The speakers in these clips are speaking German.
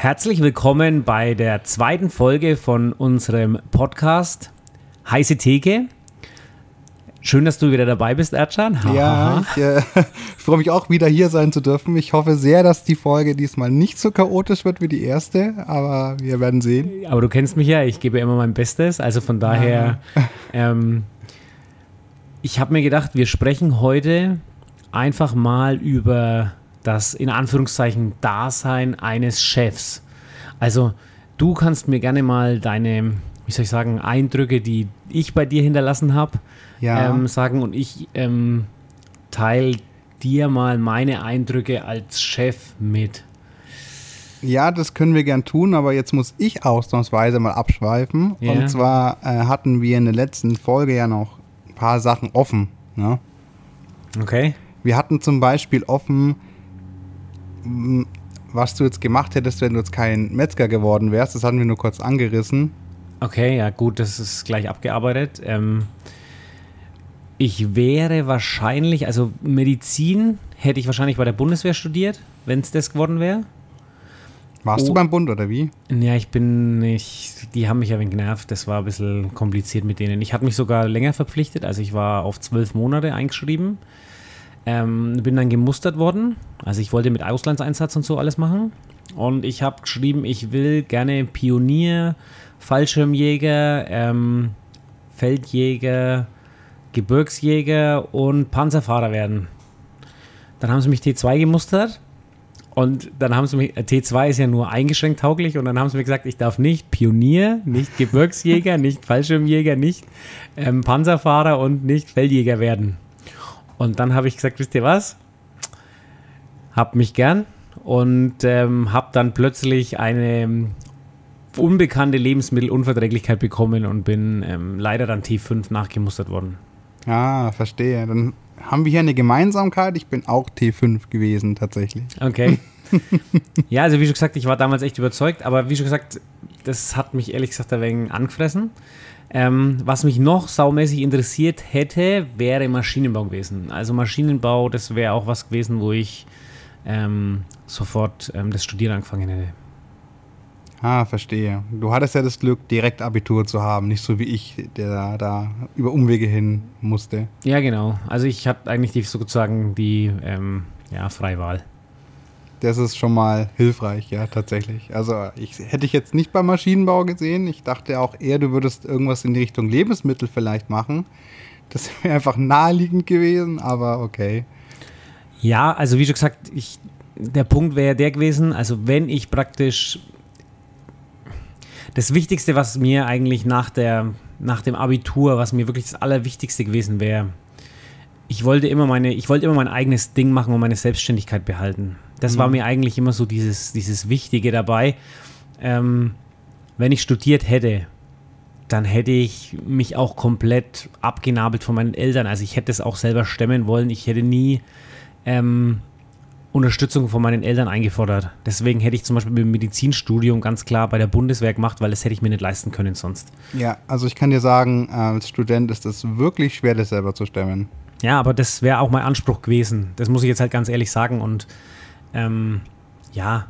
Herzlich willkommen bei der zweiten Folge von unserem Podcast Heiße Theke. Schön, dass du wieder dabei bist, Erdschan. Ja, ich äh, freue mich auch wieder hier sein zu dürfen. Ich hoffe sehr, dass die Folge diesmal nicht so chaotisch wird wie die erste, aber wir werden sehen. Aber du kennst mich ja, ich gebe immer mein Bestes. Also von daher, ähm, ich habe mir gedacht, wir sprechen heute einfach mal über das in Anführungszeichen Dasein eines Chefs. Also du kannst mir gerne mal deine, wie soll ich sagen, Eindrücke, die ich bei dir hinterlassen habe, Ja. ähm, sagen und ich ähm, teile dir mal meine Eindrücke als Chef mit. Ja, das können wir gern tun, aber jetzt muss ich ausnahmsweise mal abschweifen. Ja. Und zwar äh, hatten wir in der letzten Folge ja noch ein paar Sachen offen. Ne? Okay? Wir hatten zum Beispiel offen, was du jetzt gemacht hättest, wenn du jetzt kein Metzger geworden wärst. Das hatten wir nur kurz angerissen. Okay, ja gut, das ist gleich abgearbeitet. Ähm, ich wäre wahrscheinlich, also Medizin hätte ich wahrscheinlich bei der Bundeswehr studiert, wenn es das geworden wäre. Warst Oh. du beim Bund oder wie? Ja, ich bin nicht, die haben mich ja wenig genervt, das war ein bisschen kompliziert mit denen. Ich hatte mich sogar länger verpflichtet, also ich war auf zwölf Monate eingeschrieben. Ähm, bin dann gemustert worden, also ich wollte mit Auslandseinsatz und so alles machen. Und ich habe geschrieben, ich will gerne Pionier, Fallschirmjäger, ähm, Feldjäger, Gebirgsjäger und Panzerfahrer werden. Dann haben sie mich T2 gemustert und dann haben sie mich, äh, T2 ist ja nur eingeschränkt tauglich und dann haben sie mir gesagt, ich darf nicht Pionier, nicht Gebirgsjäger, nicht Fallschirmjäger, nicht ähm, Panzerfahrer und nicht Feldjäger werden. Und dann habe ich gesagt, wisst ihr was? Hab mich gern und ähm, habe dann plötzlich eine ähm, unbekannte Lebensmittelunverträglichkeit bekommen und bin ähm, leider dann T5 nachgemustert worden. Ah, verstehe. Dann haben wir hier eine Gemeinsamkeit. Ich bin auch T5 gewesen, tatsächlich. Okay. ja, also wie schon gesagt, ich war damals echt überzeugt, aber wie schon gesagt, das hat mich ehrlich gesagt ein wenig angefressen. Ähm, was mich noch saumäßig interessiert hätte, wäre Maschinenbau gewesen. Also Maschinenbau, das wäre auch was gewesen, wo ich ähm, sofort ähm, das Studieren angefangen hätte. Ah, verstehe. Du hattest ja das Glück, direkt Abitur zu haben, nicht so wie ich, der da über Umwege hin musste. Ja, genau. Also ich hatte eigentlich die, sozusagen die ähm, ja, Freiwahl. Das ist schon mal hilfreich, ja, tatsächlich. Also ich hätte ich jetzt nicht beim Maschinenbau gesehen. Ich dachte auch eher, du würdest irgendwas in die Richtung Lebensmittel vielleicht machen. Das wäre einfach naheliegend gewesen, aber okay. Ja, also wie schon gesagt, ich, der Punkt wäre der gewesen, also wenn ich praktisch das Wichtigste, was mir eigentlich nach, der, nach dem Abitur, was mir wirklich das Allerwichtigste gewesen wäre, ich wollte immer meine, ich wollte immer mein eigenes Ding machen und meine Selbstständigkeit behalten. Das war mir eigentlich immer so dieses, dieses Wichtige dabei. Ähm, wenn ich studiert hätte, dann hätte ich mich auch komplett abgenabelt von meinen Eltern. Also ich hätte es auch selber stemmen wollen. Ich hätte nie ähm, Unterstützung von meinen Eltern eingefordert. Deswegen hätte ich zum Beispiel dem Medizinstudium ganz klar bei der Bundeswehr gemacht, weil das hätte ich mir nicht leisten können sonst. Ja, also ich kann dir sagen, als Student ist es wirklich schwer, das selber zu stemmen. Ja, aber das wäre auch mein Anspruch gewesen. Das muss ich jetzt halt ganz ehrlich sagen. Und ähm, ja,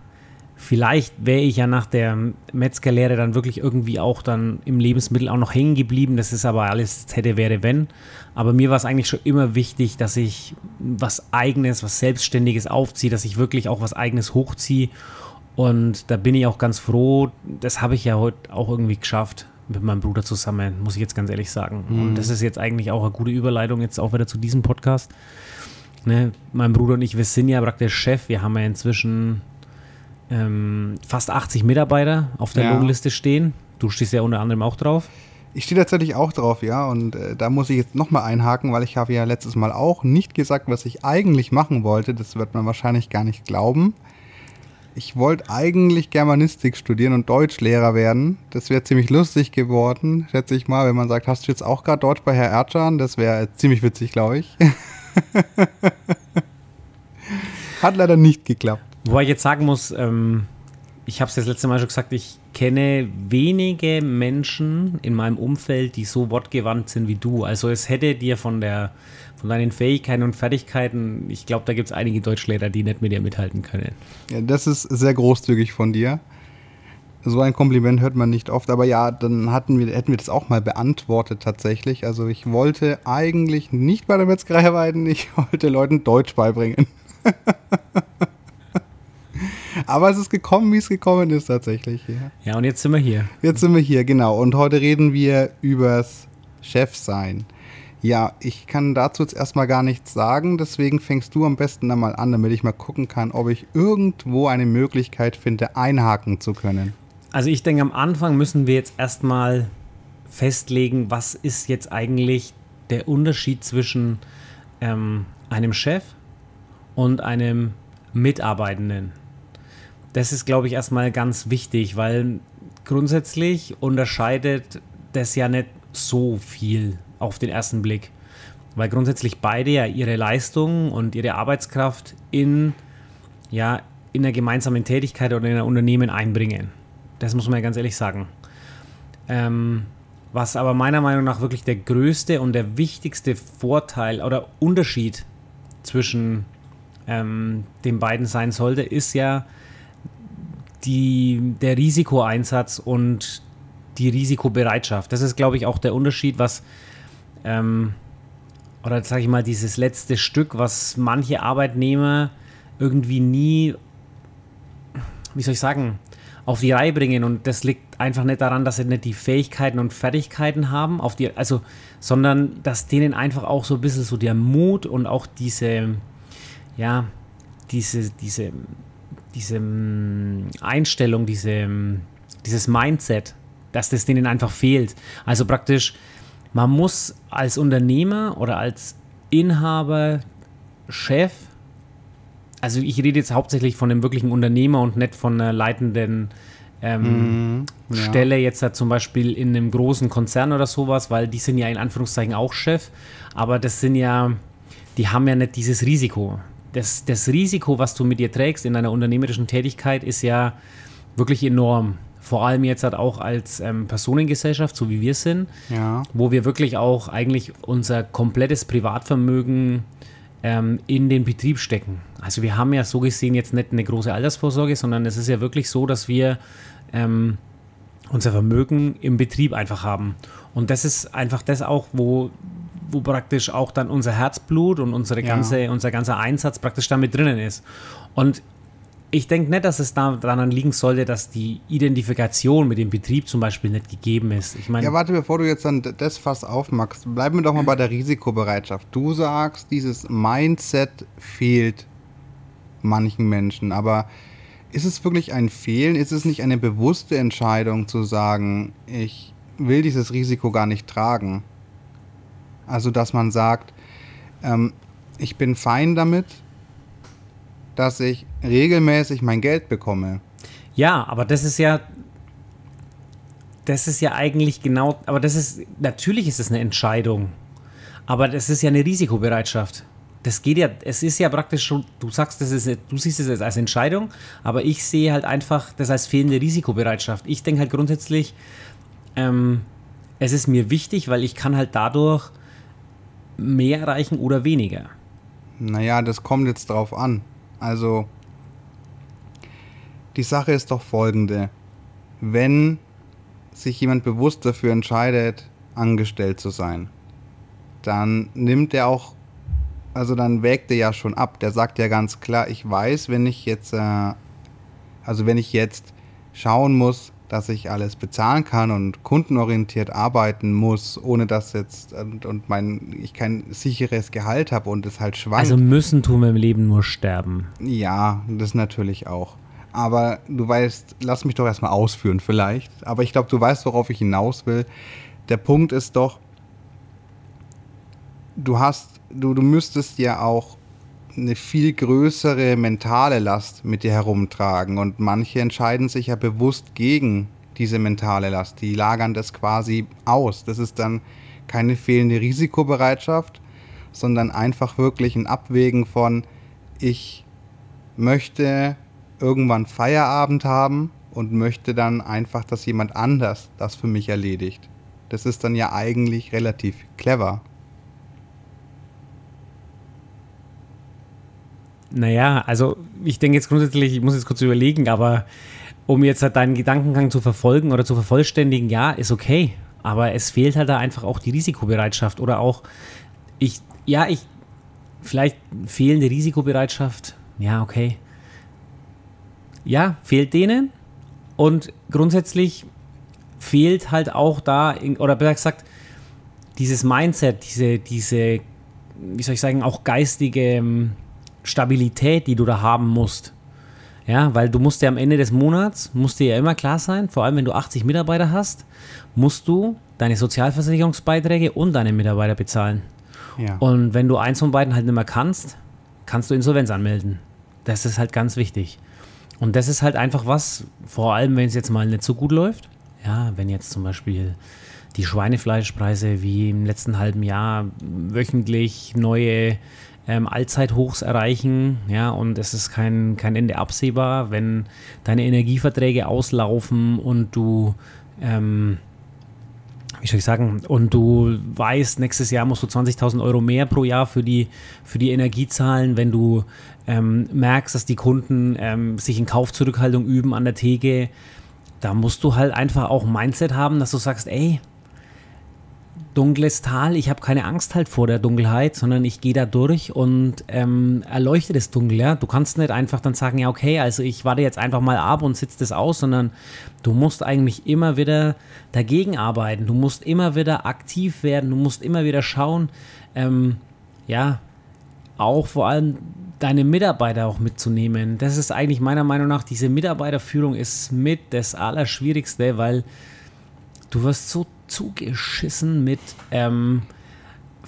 vielleicht wäre ich ja nach der Metzgerlehre dann wirklich irgendwie auch dann im Lebensmittel auch noch hängen geblieben. Das ist aber alles hätte, wäre, wenn. Aber mir war es eigentlich schon immer wichtig, dass ich was Eigenes, was Selbstständiges aufziehe, dass ich wirklich auch was Eigenes hochziehe. Und da bin ich auch ganz froh. Das habe ich ja heute auch irgendwie geschafft mit meinem Bruder zusammen, muss ich jetzt ganz ehrlich sagen. Und das ist jetzt eigentlich auch eine gute Überleitung jetzt auch wieder zu diesem Podcast. Ne, mein Bruder und ich, wir sind ja praktisch Chef. Wir haben ja inzwischen ähm, fast 80 Mitarbeiter auf der Ja. Lohnliste stehen. Du stehst ja unter anderem auch drauf. Ich stehe tatsächlich auch drauf, ja, und äh, da muss ich jetzt nochmal einhaken, weil ich habe ja letztes Mal auch nicht gesagt, was ich eigentlich machen wollte. Das wird man wahrscheinlich gar nicht glauben. Ich wollte eigentlich Germanistik studieren und Deutschlehrer werden. Das wäre ziemlich lustig geworden, schätze ich mal, wenn man sagt, hast du jetzt auch gerade Deutsch bei Herr Erdschan? Das wäre ziemlich witzig, glaube ich. Hat leider nicht geklappt. Wobei ich jetzt sagen muss, ähm, ich habe es das letzte Mal schon gesagt, ich kenne wenige Menschen in meinem Umfeld, die so wortgewandt sind wie du. Also es hätte dir von der von deinen Fähigkeiten und Fertigkeiten, ich glaube, da gibt es einige Deutschlehrer, die nicht mit dir mithalten können. Ja, das ist sehr großzügig von dir. so ein Kompliment hört man nicht oft, aber ja, dann hatten wir, hätten wir das auch mal beantwortet tatsächlich. Also ich wollte eigentlich nicht bei der Metzgerei arbeiten, ich wollte Leuten Deutsch beibringen. aber es ist gekommen, wie es gekommen ist tatsächlich. Ja. ja, und jetzt sind wir hier. Jetzt sind wir hier, genau. Und heute reden wir übers Chefsein. Ja, ich kann dazu jetzt erstmal gar nichts sagen, deswegen fängst du am besten einmal an, damit ich mal gucken kann, ob ich irgendwo eine Möglichkeit finde, einhaken zu können. Also ich denke, am Anfang müssen wir jetzt erstmal festlegen, was ist jetzt eigentlich der Unterschied zwischen ähm, einem Chef und einem Mitarbeitenden. Das ist, glaube ich, erstmal ganz wichtig, weil grundsätzlich unterscheidet das ja nicht so viel auf den ersten Blick. Weil grundsätzlich beide ja ihre Leistung und ihre Arbeitskraft in, ja, in einer gemeinsamen Tätigkeit oder in einem Unternehmen einbringen. Das muss man ja ganz ehrlich sagen. Ähm, was aber meiner Meinung nach wirklich der größte und der wichtigste Vorteil oder Unterschied zwischen ähm, den beiden sein sollte, ist ja die, der Risikoeinsatz und die Risikobereitschaft. Das ist, glaube ich, auch der Unterschied, was, ähm, oder sage ich mal, dieses letzte Stück, was manche Arbeitnehmer irgendwie nie, wie soll ich sagen, auf die Reihe bringen. Und das liegt einfach nicht daran, dass sie nicht die Fähigkeiten und Fertigkeiten haben, auf die, also, sondern dass denen einfach auch so ein bisschen so der Mut und auch diese, ja, diese, diese, diese mm, Einstellung, diese, mm, dieses Mindset, dass das denen einfach fehlt. Also praktisch, man muss als Unternehmer oder als Inhaber, Chef also ich rede jetzt hauptsächlich von dem wirklichen Unternehmer und nicht von einer leitenden ähm, mm, ja. Stelle jetzt halt zum Beispiel in einem großen Konzern oder sowas, weil die sind ja in Anführungszeichen auch Chef, aber das sind ja, die haben ja nicht dieses Risiko. Das, das Risiko, was du mit dir trägst in deiner unternehmerischen Tätigkeit, ist ja wirklich enorm. Vor allem jetzt halt auch als ähm, Personengesellschaft, so wie wir sind, ja. wo wir wirklich auch eigentlich unser komplettes Privatvermögen ähm, in den Betrieb stecken. Also wir haben ja so gesehen jetzt nicht eine große Altersvorsorge, sondern es ist ja wirklich so, dass wir ähm, unser Vermögen im Betrieb einfach haben. Und das ist einfach das auch, wo, wo praktisch auch dann unser Herzblut und unsere ganze, ja. unser ganzer Einsatz praktisch damit drinnen ist. Und ich denke nicht, dass es daran liegen sollte, dass die Identifikation mit dem Betrieb zum Beispiel nicht gegeben ist. Ich meine, ja, warte, bevor du jetzt dann das Fass aufmachst, bleiben wir doch mal bei der Risikobereitschaft. Du sagst, dieses Mindset fehlt manchen Menschen, aber ist es wirklich ein Fehlen? Ist es nicht eine bewusste Entscheidung zu sagen, ich will dieses Risiko gar nicht tragen? Also, dass man sagt, ähm, ich bin fein damit, dass ich regelmäßig mein Geld bekomme. Ja, aber das ist ja, das ist ja eigentlich genau, aber das ist, natürlich ist es eine Entscheidung, aber das ist ja eine Risikobereitschaft. Das geht ja, es ist ja praktisch schon, du sagst, das ist, du siehst es als Entscheidung, aber ich sehe halt einfach das als fehlende Risikobereitschaft. Ich denke halt grundsätzlich, ähm, es ist mir wichtig, weil ich kann halt dadurch mehr erreichen oder weniger. Naja, das kommt jetzt drauf an. Also, die Sache ist doch folgende. Wenn sich jemand bewusst dafür entscheidet, angestellt zu sein, dann nimmt er auch, also dann wägt er ja schon ab. Der sagt ja ganz klar, ich weiß, wenn ich jetzt, äh, also wenn ich jetzt schauen muss, dass ich alles bezahlen kann und kundenorientiert arbeiten muss, ohne dass jetzt und, und mein ich kein sicheres Gehalt habe und es halt schwankt. Also müssen tun wir im Leben nur sterben. Ja, das natürlich auch. Aber du weißt, lass mich doch erstmal ausführen vielleicht. Aber ich glaube, du weißt, worauf ich hinaus will. Der Punkt ist doch, du hast, du, du müsstest ja auch eine viel größere mentale Last mit dir herumtragen. Und manche entscheiden sich ja bewusst gegen diese mentale Last. Die lagern das quasi aus. Das ist dann keine fehlende Risikobereitschaft, sondern einfach wirklich ein Abwägen von, ich möchte irgendwann Feierabend haben und möchte dann einfach, dass jemand anders das für mich erledigt. Das ist dann ja eigentlich relativ clever. Naja, also ich denke jetzt grundsätzlich, ich muss jetzt kurz überlegen, aber um jetzt halt deinen Gedankengang zu verfolgen oder zu vervollständigen, ja, ist okay. Aber es fehlt halt da einfach auch die Risikobereitschaft oder auch, ich, ja, ich, vielleicht fehlende Risikobereitschaft, ja, okay. Ja, fehlt denen. Und grundsätzlich fehlt halt auch da, oder besser gesagt, dieses Mindset, diese, diese, wie soll ich sagen, auch geistige ähm, Stabilität, die du da haben musst. Ja, weil du musst ja am Ende des Monats, musst dir ja immer klar sein, vor allem wenn du 80 Mitarbeiter hast, musst du deine Sozialversicherungsbeiträge und deine Mitarbeiter bezahlen. Ja. Und wenn du eins von beiden halt nicht mehr kannst, kannst du Insolvenz anmelden. Das ist halt ganz wichtig. Und das ist halt einfach was, vor allem wenn es jetzt mal nicht so gut läuft. Ja, wenn jetzt zum Beispiel die Schweinefleischpreise wie im letzten halben Jahr wöchentlich neue ähm, Allzeithochs erreichen, ja, und es ist kein, kein Ende absehbar, wenn deine Energieverträge auslaufen und du, ähm, wie soll ich sagen, und du weißt, nächstes Jahr musst du 20.000 Euro mehr pro Jahr für die, für die Energie zahlen, wenn du ähm, merkst, dass die Kunden ähm, sich in Kaufzurückhaltung üben an der Theke, da musst du halt einfach auch Mindset haben, dass du sagst, ey, dunkles Tal. Ich habe keine Angst halt vor der Dunkelheit, sondern ich gehe da durch und ähm, erleuchte das Dunkel. Ja? Du kannst nicht einfach dann sagen, ja, okay, also ich warte jetzt einfach mal ab und sitze das aus, sondern du musst eigentlich immer wieder dagegen arbeiten. Du musst immer wieder aktiv werden. Du musst immer wieder schauen, ähm, ja, auch vor allem deine Mitarbeiter auch mitzunehmen. Das ist eigentlich meiner Meinung nach, diese Mitarbeiterführung ist mit das Allerschwierigste, weil du wirst so zugeschissen mit ähm,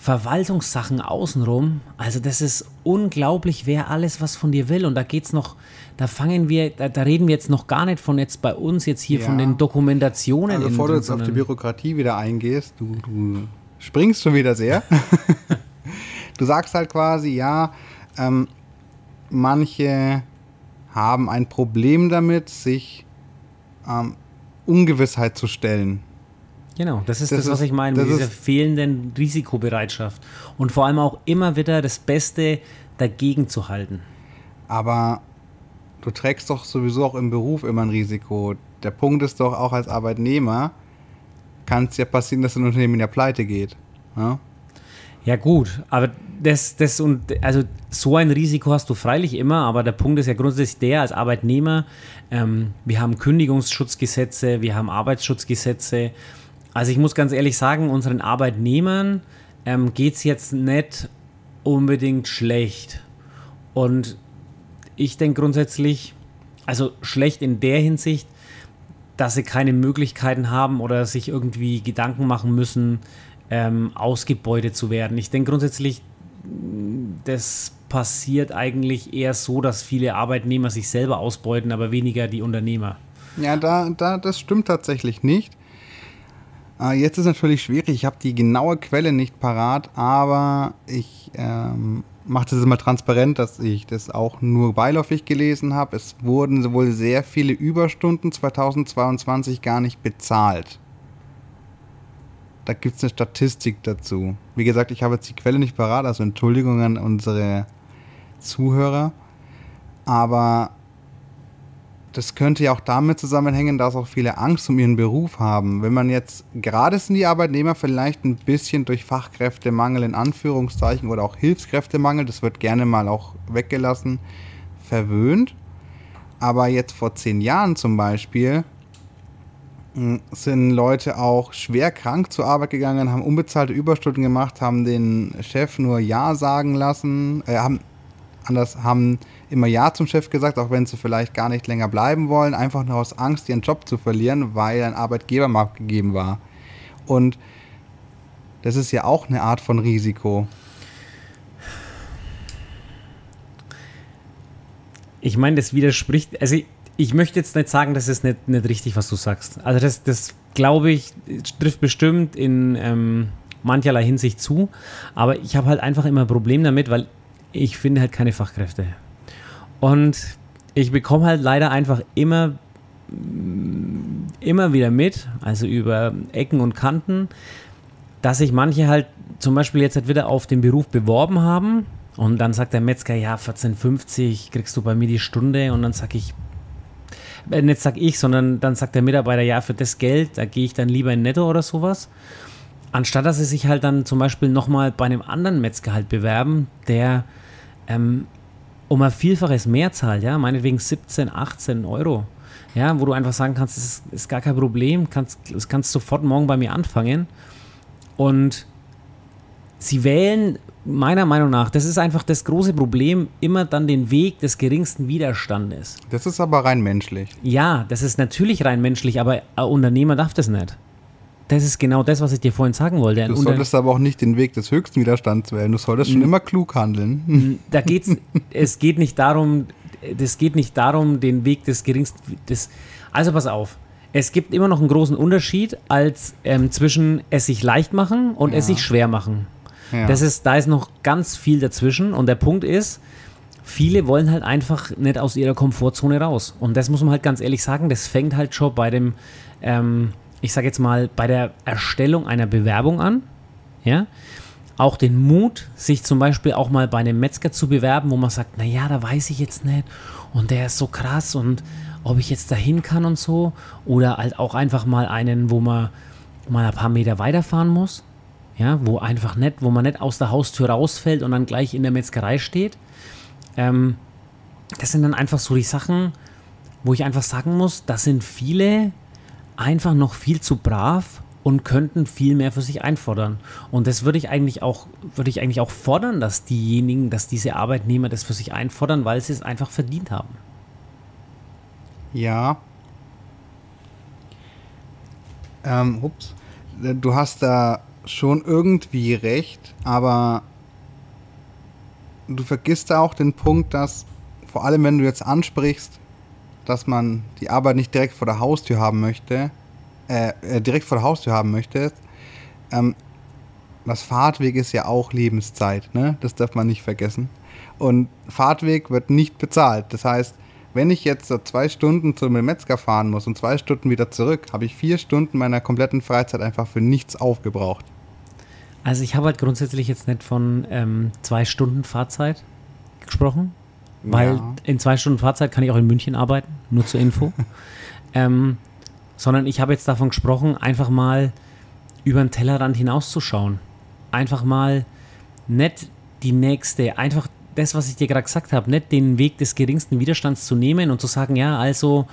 Verwaltungssachen außenrum. Also das ist unglaublich, wer alles was von dir will. Und da geht's noch, da fangen wir, da, da reden wir jetzt noch gar nicht von jetzt bei uns jetzt hier ja. von den Dokumentationen. Also bevor du jetzt auf die Bürokratie wieder eingehst, du, du springst schon wieder sehr. du sagst halt quasi, ja, ähm, manche haben ein Problem damit, sich ähm, Ungewissheit zu stellen. Genau, das ist das, das was ich meine, mit dieser fehlenden Risikobereitschaft. Und vor allem auch immer wieder das Beste dagegen zu halten. Aber du trägst doch sowieso auch im Beruf immer ein Risiko. Der Punkt ist doch auch als Arbeitnehmer, kann es ja passieren, dass ein Unternehmen in der Pleite geht. Ja? Ja, gut, aber das, das und also so ein Risiko hast du freilich immer, aber der Punkt ist ja grundsätzlich der, als Arbeitnehmer, ähm, wir haben Kündigungsschutzgesetze, wir haben Arbeitsschutzgesetze, also ich muss ganz ehrlich sagen, unseren Arbeitnehmern ähm, geht es jetzt nicht unbedingt schlecht. Und ich denke grundsätzlich, also schlecht in der Hinsicht, dass sie keine Möglichkeiten haben oder sich irgendwie Gedanken machen müssen, ähm, ausgebeutet zu werden. Ich denke grundsätzlich, das passiert eigentlich eher so, dass viele Arbeitnehmer sich selber ausbeuten, aber weniger die Unternehmer. Ja, da, da, das stimmt tatsächlich nicht. Äh, jetzt ist natürlich schwierig, ich habe die genaue Quelle nicht parat, aber ich ähm, mache das immer transparent, dass ich das auch nur beiläufig gelesen habe. Es wurden wohl sehr viele Überstunden 2022 gar nicht bezahlt. Da gibt es eine Statistik dazu. Wie gesagt, ich habe jetzt die Quelle nicht parat, also Entschuldigung an unsere Zuhörer. Aber das könnte ja auch damit zusammenhängen, dass auch viele Angst um ihren Beruf haben. Wenn man jetzt, gerade sind die Arbeitnehmer vielleicht ein bisschen durch Fachkräftemangel in Anführungszeichen oder auch Hilfskräftemangel, das wird gerne mal auch weggelassen, verwöhnt. Aber jetzt vor zehn Jahren zum Beispiel hm, sind Leute auch schwer krank zur Arbeit gegangen, haben unbezahlte Überstunden gemacht, haben den Chef nur Ja sagen lassen, äh, haben anders, haben immer Ja zum Chef gesagt, auch wenn sie vielleicht gar nicht länger bleiben wollen, einfach nur aus Angst, ihren Job zu verlieren, weil ein Arbeitgebermarkt gegeben war. Und das ist ja auch eine Art von Risiko. Ich meine, das widerspricht, also ich, ich, möchte jetzt nicht sagen, das ist nicht, nicht richtig, was du sagst. Also das, das glaube ich, trifft bestimmt in ähm, mancherlei Hinsicht zu, aber ich habe halt einfach immer ein Problem damit, weil ich finde halt keine Fachkräfte. Und ich bekomme halt leider einfach immer, immer wieder mit, also über Ecken und Kanten, dass sich manche halt zum Beispiel jetzt halt wieder auf den Beruf beworben haben und dann sagt der Metzger, ja, 14,50 kriegst du bei mir die Stunde und dann sage ich, äh, nicht sag ich, sondern dann sagt der Mitarbeiter, ja, für das Geld, da gehe ich dann lieber in Netto oder sowas. Anstatt dass sie sich halt dann zum Beispiel nochmal bei einem anderen Metzger halt bewerben, der ähm, um ein Vielfaches mehr zahlt, ja, meinetwegen 17, 18 Euro. Ja, wo du einfach sagen kannst, das ist, ist gar kein Problem, kannst, das kannst sofort morgen bei mir anfangen. Und sie wählen meiner Meinung nach, das ist einfach das große Problem, immer dann den Weg des geringsten Widerstandes. Das ist aber rein menschlich. Ja, das ist natürlich rein menschlich, aber ein Unternehmer darf das nicht. Das ist genau das, was ich dir vorhin sagen wollte. du solltest aber auch nicht den Weg des höchsten Widerstands wählen. Du solltest schon immer klug handeln. Da geht's, es geht nicht darum, das geht nicht darum, den Weg des geringsten. Des, also pass auf. Es gibt immer noch einen großen Unterschied als ähm, zwischen es sich leicht machen und ja. es sich schwer machen. Ja. Das ist, da ist noch ganz viel dazwischen. Und der Punkt ist, viele wollen halt einfach nicht aus ihrer Komfortzone raus. Und das muss man halt ganz ehrlich sagen, das fängt halt schon bei dem ähm, ich sage jetzt mal, bei der Erstellung einer Bewerbung an. Ja. Auch den Mut, sich zum Beispiel auch mal bei einem Metzger zu bewerben, wo man sagt, naja, da weiß ich jetzt nicht und der ist so krass und ob ich jetzt dahin kann und so. Oder halt auch einfach mal einen, wo man mal ein paar Meter weiterfahren muss. Ja, wo einfach nicht, wo man nicht aus der Haustür rausfällt und dann gleich in der Metzgerei steht. Ähm, das sind dann einfach so die Sachen, wo ich einfach sagen muss, das sind viele einfach noch viel zu brav und könnten viel mehr für sich einfordern. Und das würde ich eigentlich auch, würde ich eigentlich auch fordern, dass diejenigen, dass diese Arbeitnehmer das für sich einfordern, weil sie es einfach verdient haben. Ja. Ähm, ups. Du hast da schon irgendwie recht, aber du vergisst da auch den Punkt, dass vor allem wenn du jetzt ansprichst, dass man die Arbeit nicht direkt vor der Haustür haben möchte, äh, äh, direkt vor der Haustür haben möchte, ähm, das Fahrtweg ist ja auch Lebenszeit, ne? Das darf man nicht vergessen. Und Fahrtweg wird nicht bezahlt. Das heißt, wenn ich jetzt so zwei Stunden zum Metzger fahren muss und zwei Stunden wieder zurück, habe ich vier Stunden meiner kompletten Freizeit einfach für nichts aufgebraucht. Also ich habe halt grundsätzlich jetzt nicht von ähm, zwei Stunden Fahrzeit gesprochen, weil ja. in zwei Stunden Fahrzeit kann ich auch in München arbeiten, nur zur Info. ähm, sondern ich habe jetzt davon gesprochen, einfach mal über den Tellerrand hinauszuschauen. Einfach mal nicht die nächste, einfach das, was ich dir gerade gesagt habe, nicht den Weg des geringsten Widerstands zu nehmen und zu sagen, ja, also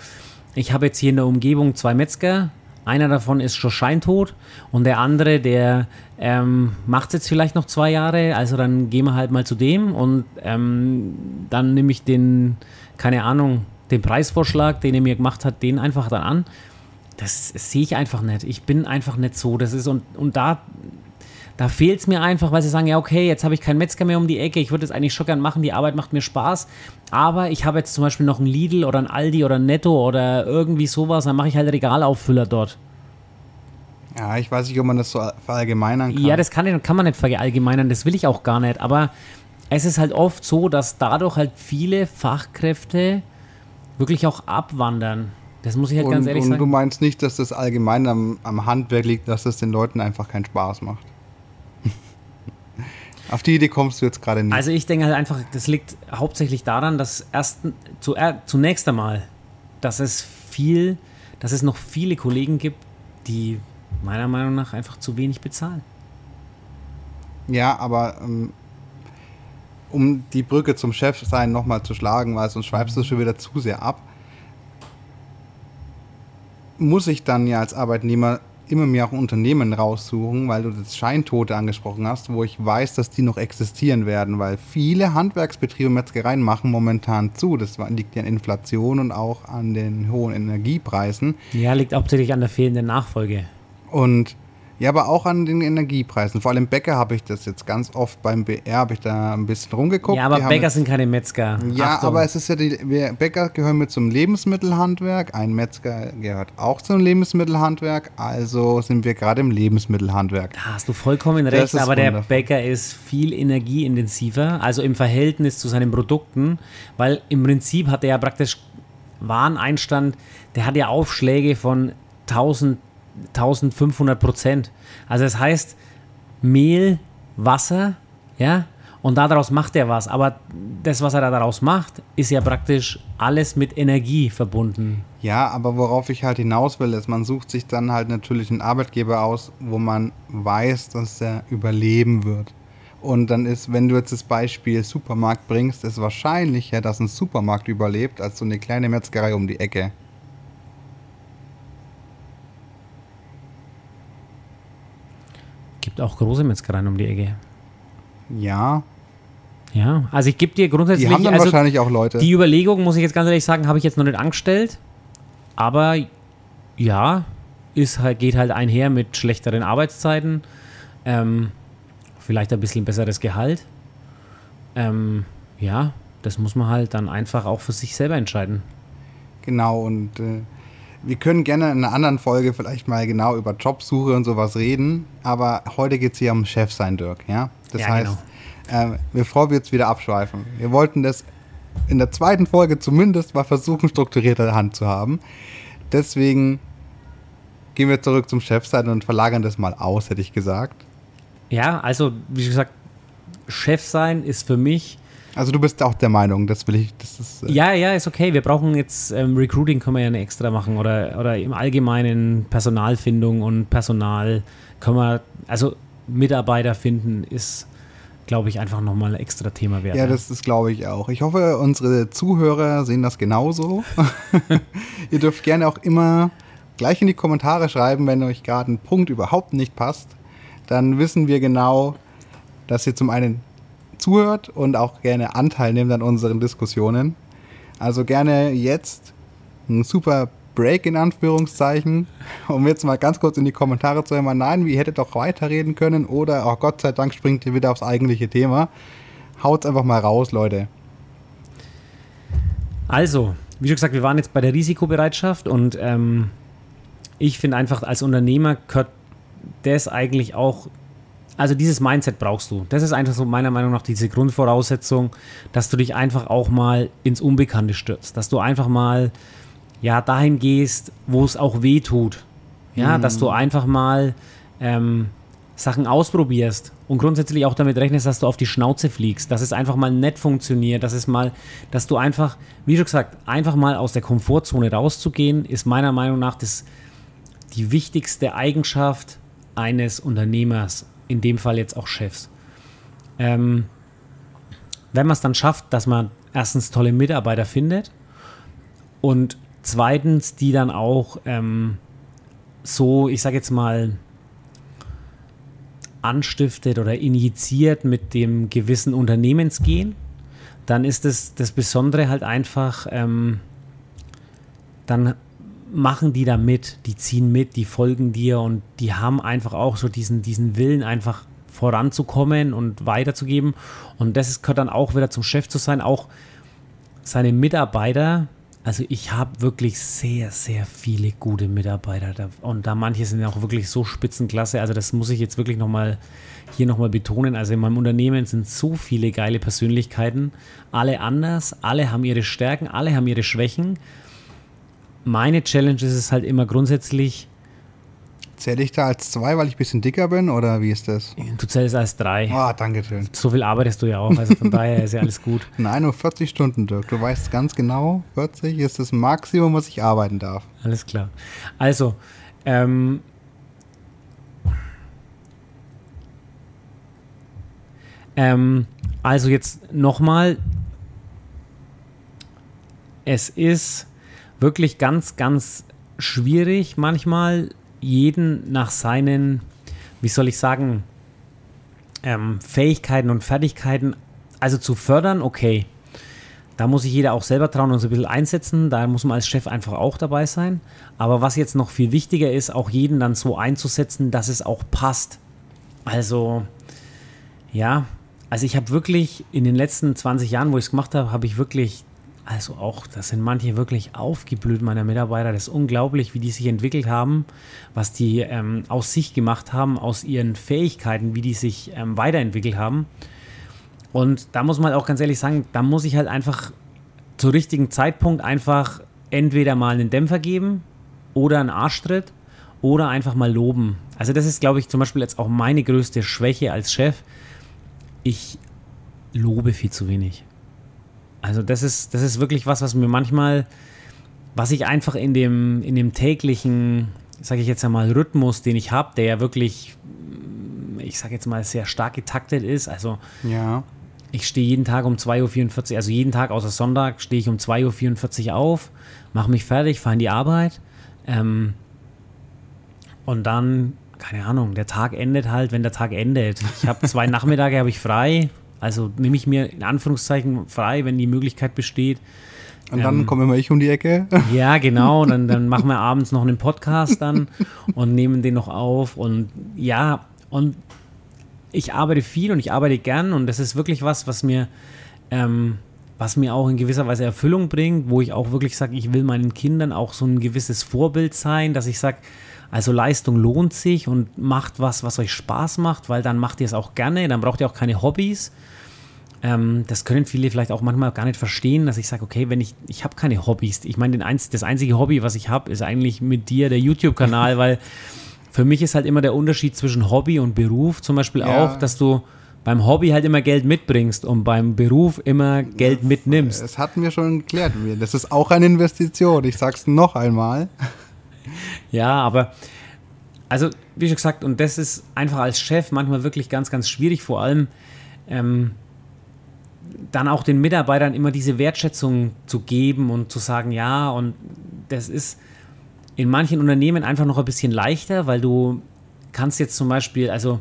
ich habe jetzt hier in der Umgebung zwei Metzger, einer davon ist schon scheintot und der andere, der ähm, macht jetzt vielleicht noch zwei Jahre, also dann gehen wir halt mal zu dem und ähm, dann nehme ich den, keine Ahnung, den Preisvorschlag, den er mir gemacht hat, den einfach dann an. Das, das sehe ich einfach nicht. Ich bin einfach nicht so. Das ist und, und da, da fehlt es mir einfach, weil sie sagen, ja, okay, jetzt habe ich keinen Metzger mehr um die Ecke, ich würde es eigentlich schon gern machen, die Arbeit macht mir Spaß, aber ich habe jetzt zum Beispiel noch ein Lidl oder ein Aldi oder ein Netto oder irgendwie sowas, dann mache ich halt Regalauffüller dort. Ja, ich weiß nicht, ob man das so verallgemeinern kann. Ja, das kann, kann man nicht verallgemeinern, das will ich auch gar nicht. Aber es ist halt oft so, dass dadurch halt viele Fachkräfte wirklich auch abwandern. Das muss ich halt und, ganz ehrlich und sagen. Und du meinst nicht, dass das allgemein am, am Handwerk liegt, dass das den Leuten einfach keinen Spaß macht? Auf die Idee kommst du jetzt gerade nicht. Also ich denke halt einfach, das liegt hauptsächlich daran, dass erst zu, äh, zunächst einmal, dass es viel, dass es noch viele Kollegen gibt, die meiner Meinung nach einfach zu wenig bezahlen. Ja, aber ähm, um die Brücke zum Chef sein nochmal zu schlagen, weil sonst schweifst du schon wieder zu sehr ab, muss ich dann ja als Arbeitnehmer immer mehr auch Unternehmen raussuchen, weil du das Scheintote angesprochen hast, wo ich weiß, dass die noch existieren werden, weil viele Handwerksbetriebe Metzgereien machen momentan zu. Das liegt ja an Inflation und auch an den hohen Energiepreisen. Ja, liegt hauptsächlich an der fehlenden Nachfolge. Und ja, aber auch an den Energiepreisen. Vor allem Bäcker habe ich das jetzt ganz oft beim BR, habe ich da ein bisschen rumgeguckt. Ja, aber die Bäcker sind keine Metzger. Ja, Achtung. aber es ist ja, die wir Bäcker gehören mit zum Lebensmittelhandwerk. Ein Metzger gehört auch zum Lebensmittelhandwerk. Also sind wir gerade im Lebensmittelhandwerk. Da hast du vollkommen recht, aber der Bäcker ist viel energieintensiver, also im Verhältnis zu seinen Produkten, weil im Prinzip hat er ja praktisch Wareneinstand, der hat ja Aufschläge von 1000 1500 Prozent. Also das heißt Mehl, Wasser, ja, Und daraus macht er was. Aber das, was er da daraus macht, ist ja praktisch alles mit Energie verbunden. Ja, aber worauf ich halt hinaus will, ist, man sucht sich dann halt natürlich einen Arbeitgeber aus, wo man weiß, dass er überleben wird. Und dann ist, wenn du jetzt das Beispiel Supermarkt bringst, ist wahrscheinlicher, dass ein Supermarkt überlebt, als so eine kleine Metzgerei um die Ecke. Gibt auch große Metzgereien um die Ecke. Ja. Ja, also ich gebe dir grundsätzlich. Die haben dann also wahrscheinlich auch Leute. Die Überlegung, muss ich jetzt ganz ehrlich sagen, habe ich jetzt noch nicht angestellt. Aber ja, ist halt, geht halt einher mit schlechteren Arbeitszeiten. Ähm, vielleicht ein bisschen besseres Gehalt. Ähm, ja, das muss man halt dann einfach auch für sich selber entscheiden. Genau, und äh, wir können gerne in einer anderen Folge vielleicht mal genau über Jobsuche und sowas reden, aber heute geht es hier um Chef sein, Dirk, ja? Das Ja, heißt, äh, bevor wir jetzt wieder abschweifen, wir wollten das in der zweiten Folge zumindest mal versuchen, strukturierte Hand zu haben. Deswegen gehen wir zurück zum Chef sein und verlagern das mal aus, hätte ich gesagt. Ja, also wie gesagt, Chef sein ist für mich. Also du bist auch der Meinung, das will ich, das ist. äh, Ja, ja, ist okay. Wir brauchen jetzt ähm, Recruiting können wir ja eine extra machen oder, oder im Allgemeinen Personalfindung und Personal können wir, also Mitarbeiter finden ist, glaube ich, einfach nochmal ein extra Thema wert. Ja, das ist, glaube ich, auch. Ich hoffe, unsere Zuhörer sehen das genauso. Ihr dürft gerne auch immer gleich in die Kommentare schreiben, wenn euch gerade ein Punkt überhaupt nicht passt. Dann wissen wir genau, dass ihr zum einen zuhört und auch gerne Anteil nehmt an unseren Diskussionen. Also gerne jetzt ein super Break in Anführungszeichen, um jetzt mal ganz kurz in die Kommentare zu hören, nein, ihr hättet doch weiterreden können oder, oh Gott sei Dank, springt ihr wieder aufs eigentliche Thema. Haut's einfach mal raus, Leute. Also, wie schon gesagt, wir waren jetzt bei der Risikobereitschaft und ähm, ich finde einfach, als Unternehmer gehört das eigentlich auch, also dieses Mindset brauchst du. Das ist einfach so meiner Meinung nach diese Grundvoraussetzung, dass du dich einfach auch mal ins Unbekannte stürzt, dass du einfach mal ja dahin gehst, wo es auch weh tut. Ja, dass du einfach mal ähm, Sachen ausprobierst und grundsätzlich auch damit rechnest, dass du auf die Schnauze fliegst, dass es einfach mal nett funktioniert, dass es mal, dass du einfach, wie schon gesagt, einfach mal aus der Komfortzone rauszugehen, ist meiner Meinung nach das, die wichtigste Eigenschaft eines Unternehmers, in dem Fall jetzt auch Chefs. Ähm, wenn man es dann schafft, dass man erstens tolle Mitarbeiter findet und zweitens die dann auch ähm, so, ich sage jetzt mal, anstiftet oder injiziert mit dem gewissen Unternehmensgehen, dann ist es das Besondere halt einfach, ähm, dann machen die da mit, die ziehen mit, die folgen dir und die haben einfach auch so diesen, diesen Willen, einfach voranzukommen und weiterzugeben. Und das gehört dann auch wieder zum Chef zu sein, auch seine Mitarbeiter. Also ich habe wirklich sehr, sehr viele gute Mitarbeiter. Da, und da manche sind auch wirklich so Spitzenklasse. Also das muss ich jetzt wirklich nochmal hier nochmal betonen. Also in meinem Unternehmen sind so viele geile Persönlichkeiten. Alle anders, alle haben ihre Stärken, alle haben ihre Schwächen. Meine Challenge ist es halt immer grundsätzlich, Zähle ich da als zwei, weil ich ein bisschen dicker bin oder wie ist das? du zählst als drei. Ah, danke schön. So viel arbeitest du ja auch, also von daher ist ja alles gut. Nein, nur 40 Stunden, Dirk. Du weißt ganz genau, 40 ist das Maximum, was ich arbeiten darf. Alles klar. Also, ähm, ähm, also jetzt nochmal, es ist wirklich ganz, ganz schwierig manchmal jeden nach seinen, wie soll ich sagen, ähm, Fähigkeiten und Fertigkeiten, also zu fördern, okay. Da muss sich jeder auch selber trauen und so ein bisschen einsetzen. Da muss man als Chef einfach auch dabei sein. Aber was jetzt noch viel wichtiger ist, auch jeden dann so einzusetzen, dass es auch passt. Also, ja, also ich habe wirklich in den letzten 20 Jahren, wo ich es gemacht habe, habe ich wirklich, also auch, das sind manche wirklich aufgeblüht, meiner Mitarbeiter. Das ist unglaublich, wie die sich entwickelt haben, was die ähm, aus sich gemacht haben, aus ihren Fähigkeiten, wie die sich ähm, weiterentwickelt haben. Und da muss man auch ganz ehrlich sagen, da muss ich halt einfach zur richtigen Zeitpunkt einfach entweder mal einen Dämpfer geben oder einen Arschtritt oder einfach mal loben. Also das ist, glaube ich, zum Beispiel jetzt auch meine größte Schwäche als Chef. Ich lobe viel zu wenig. Also das ist, das ist wirklich was, was mir manchmal, was ich einfach in dem, in dem täglichen, sage ich jetzt einmal, Rhythmus, den ich habe, der ja wirklich, ich sage jetzt mal, sehr stark getaktet ist. Also Ja. ich stehe jeden Tag um 2.44 Uhr, also jeden Tag außer Sonntag stehe ich um 2.44 Uhr auf, mache mich fertig, fahre in die Arbeit. Ähm, und dann, keine Ahnung, der Tag endet halt, wenn der Tag endet. Ich habe zwei Nachmittage habe ich frei, also nehme ich mir in Anführungszeichen frei, wenn die Möglichkeit besteht. Und dann Ähm, komme immer ich um die Ecke. Ja, genau. Dann, dann machen wir abends noch einen Podcast dann und nehmen den noch auf. Und ja, und ich arbeite viel und ich arbeite gern und das ist wirklich was, was mir, ähm, was mir auch in gewisser Weise Erfüllung bringt, wo ich auch wirklich sage, ich will meinen Kindern auch so ein gewisses Vorbild sein, dass ich sage, also Leistung lohnt sich und macht was, was euch Spaß macht, weil dann macht ihr es auch gerne, dann braucht ihr auch keine Hobbys. Ähm, das können viele vielleicht auch manchmal gar nicht verstehen, dass ich sage, okay, wenn ich, ich habe keine Hobbys. Ich meine, einz, das einzige Hobby, was ich habe, ist eigentlich mit dir der YouTube-Kanal, weil für mich ist halt immer der Unterschied zwischen Hobby und Beruf zum Beispiel Ja. auch, dass du beim Hobby halt immer Geld mitbringst und beim Beruf immer Geld mitnimmst. Das hatten wir schon geklärt. Das ist auch eine Investition. Ich sag's noch einmal. Ja, aber also wie schon gesagt, und das ist einfach als Chef manchmal wirklich ganz, ganz schwierig, vor allem ähm, dann auch den Mitarbeitern immer diese Wertschätzung zu geben und zu sagen, ja, und das ist in manchen Unternehmen einfach noch ein bisschen leichter, weil du kannst jetzt zum Beispiel, also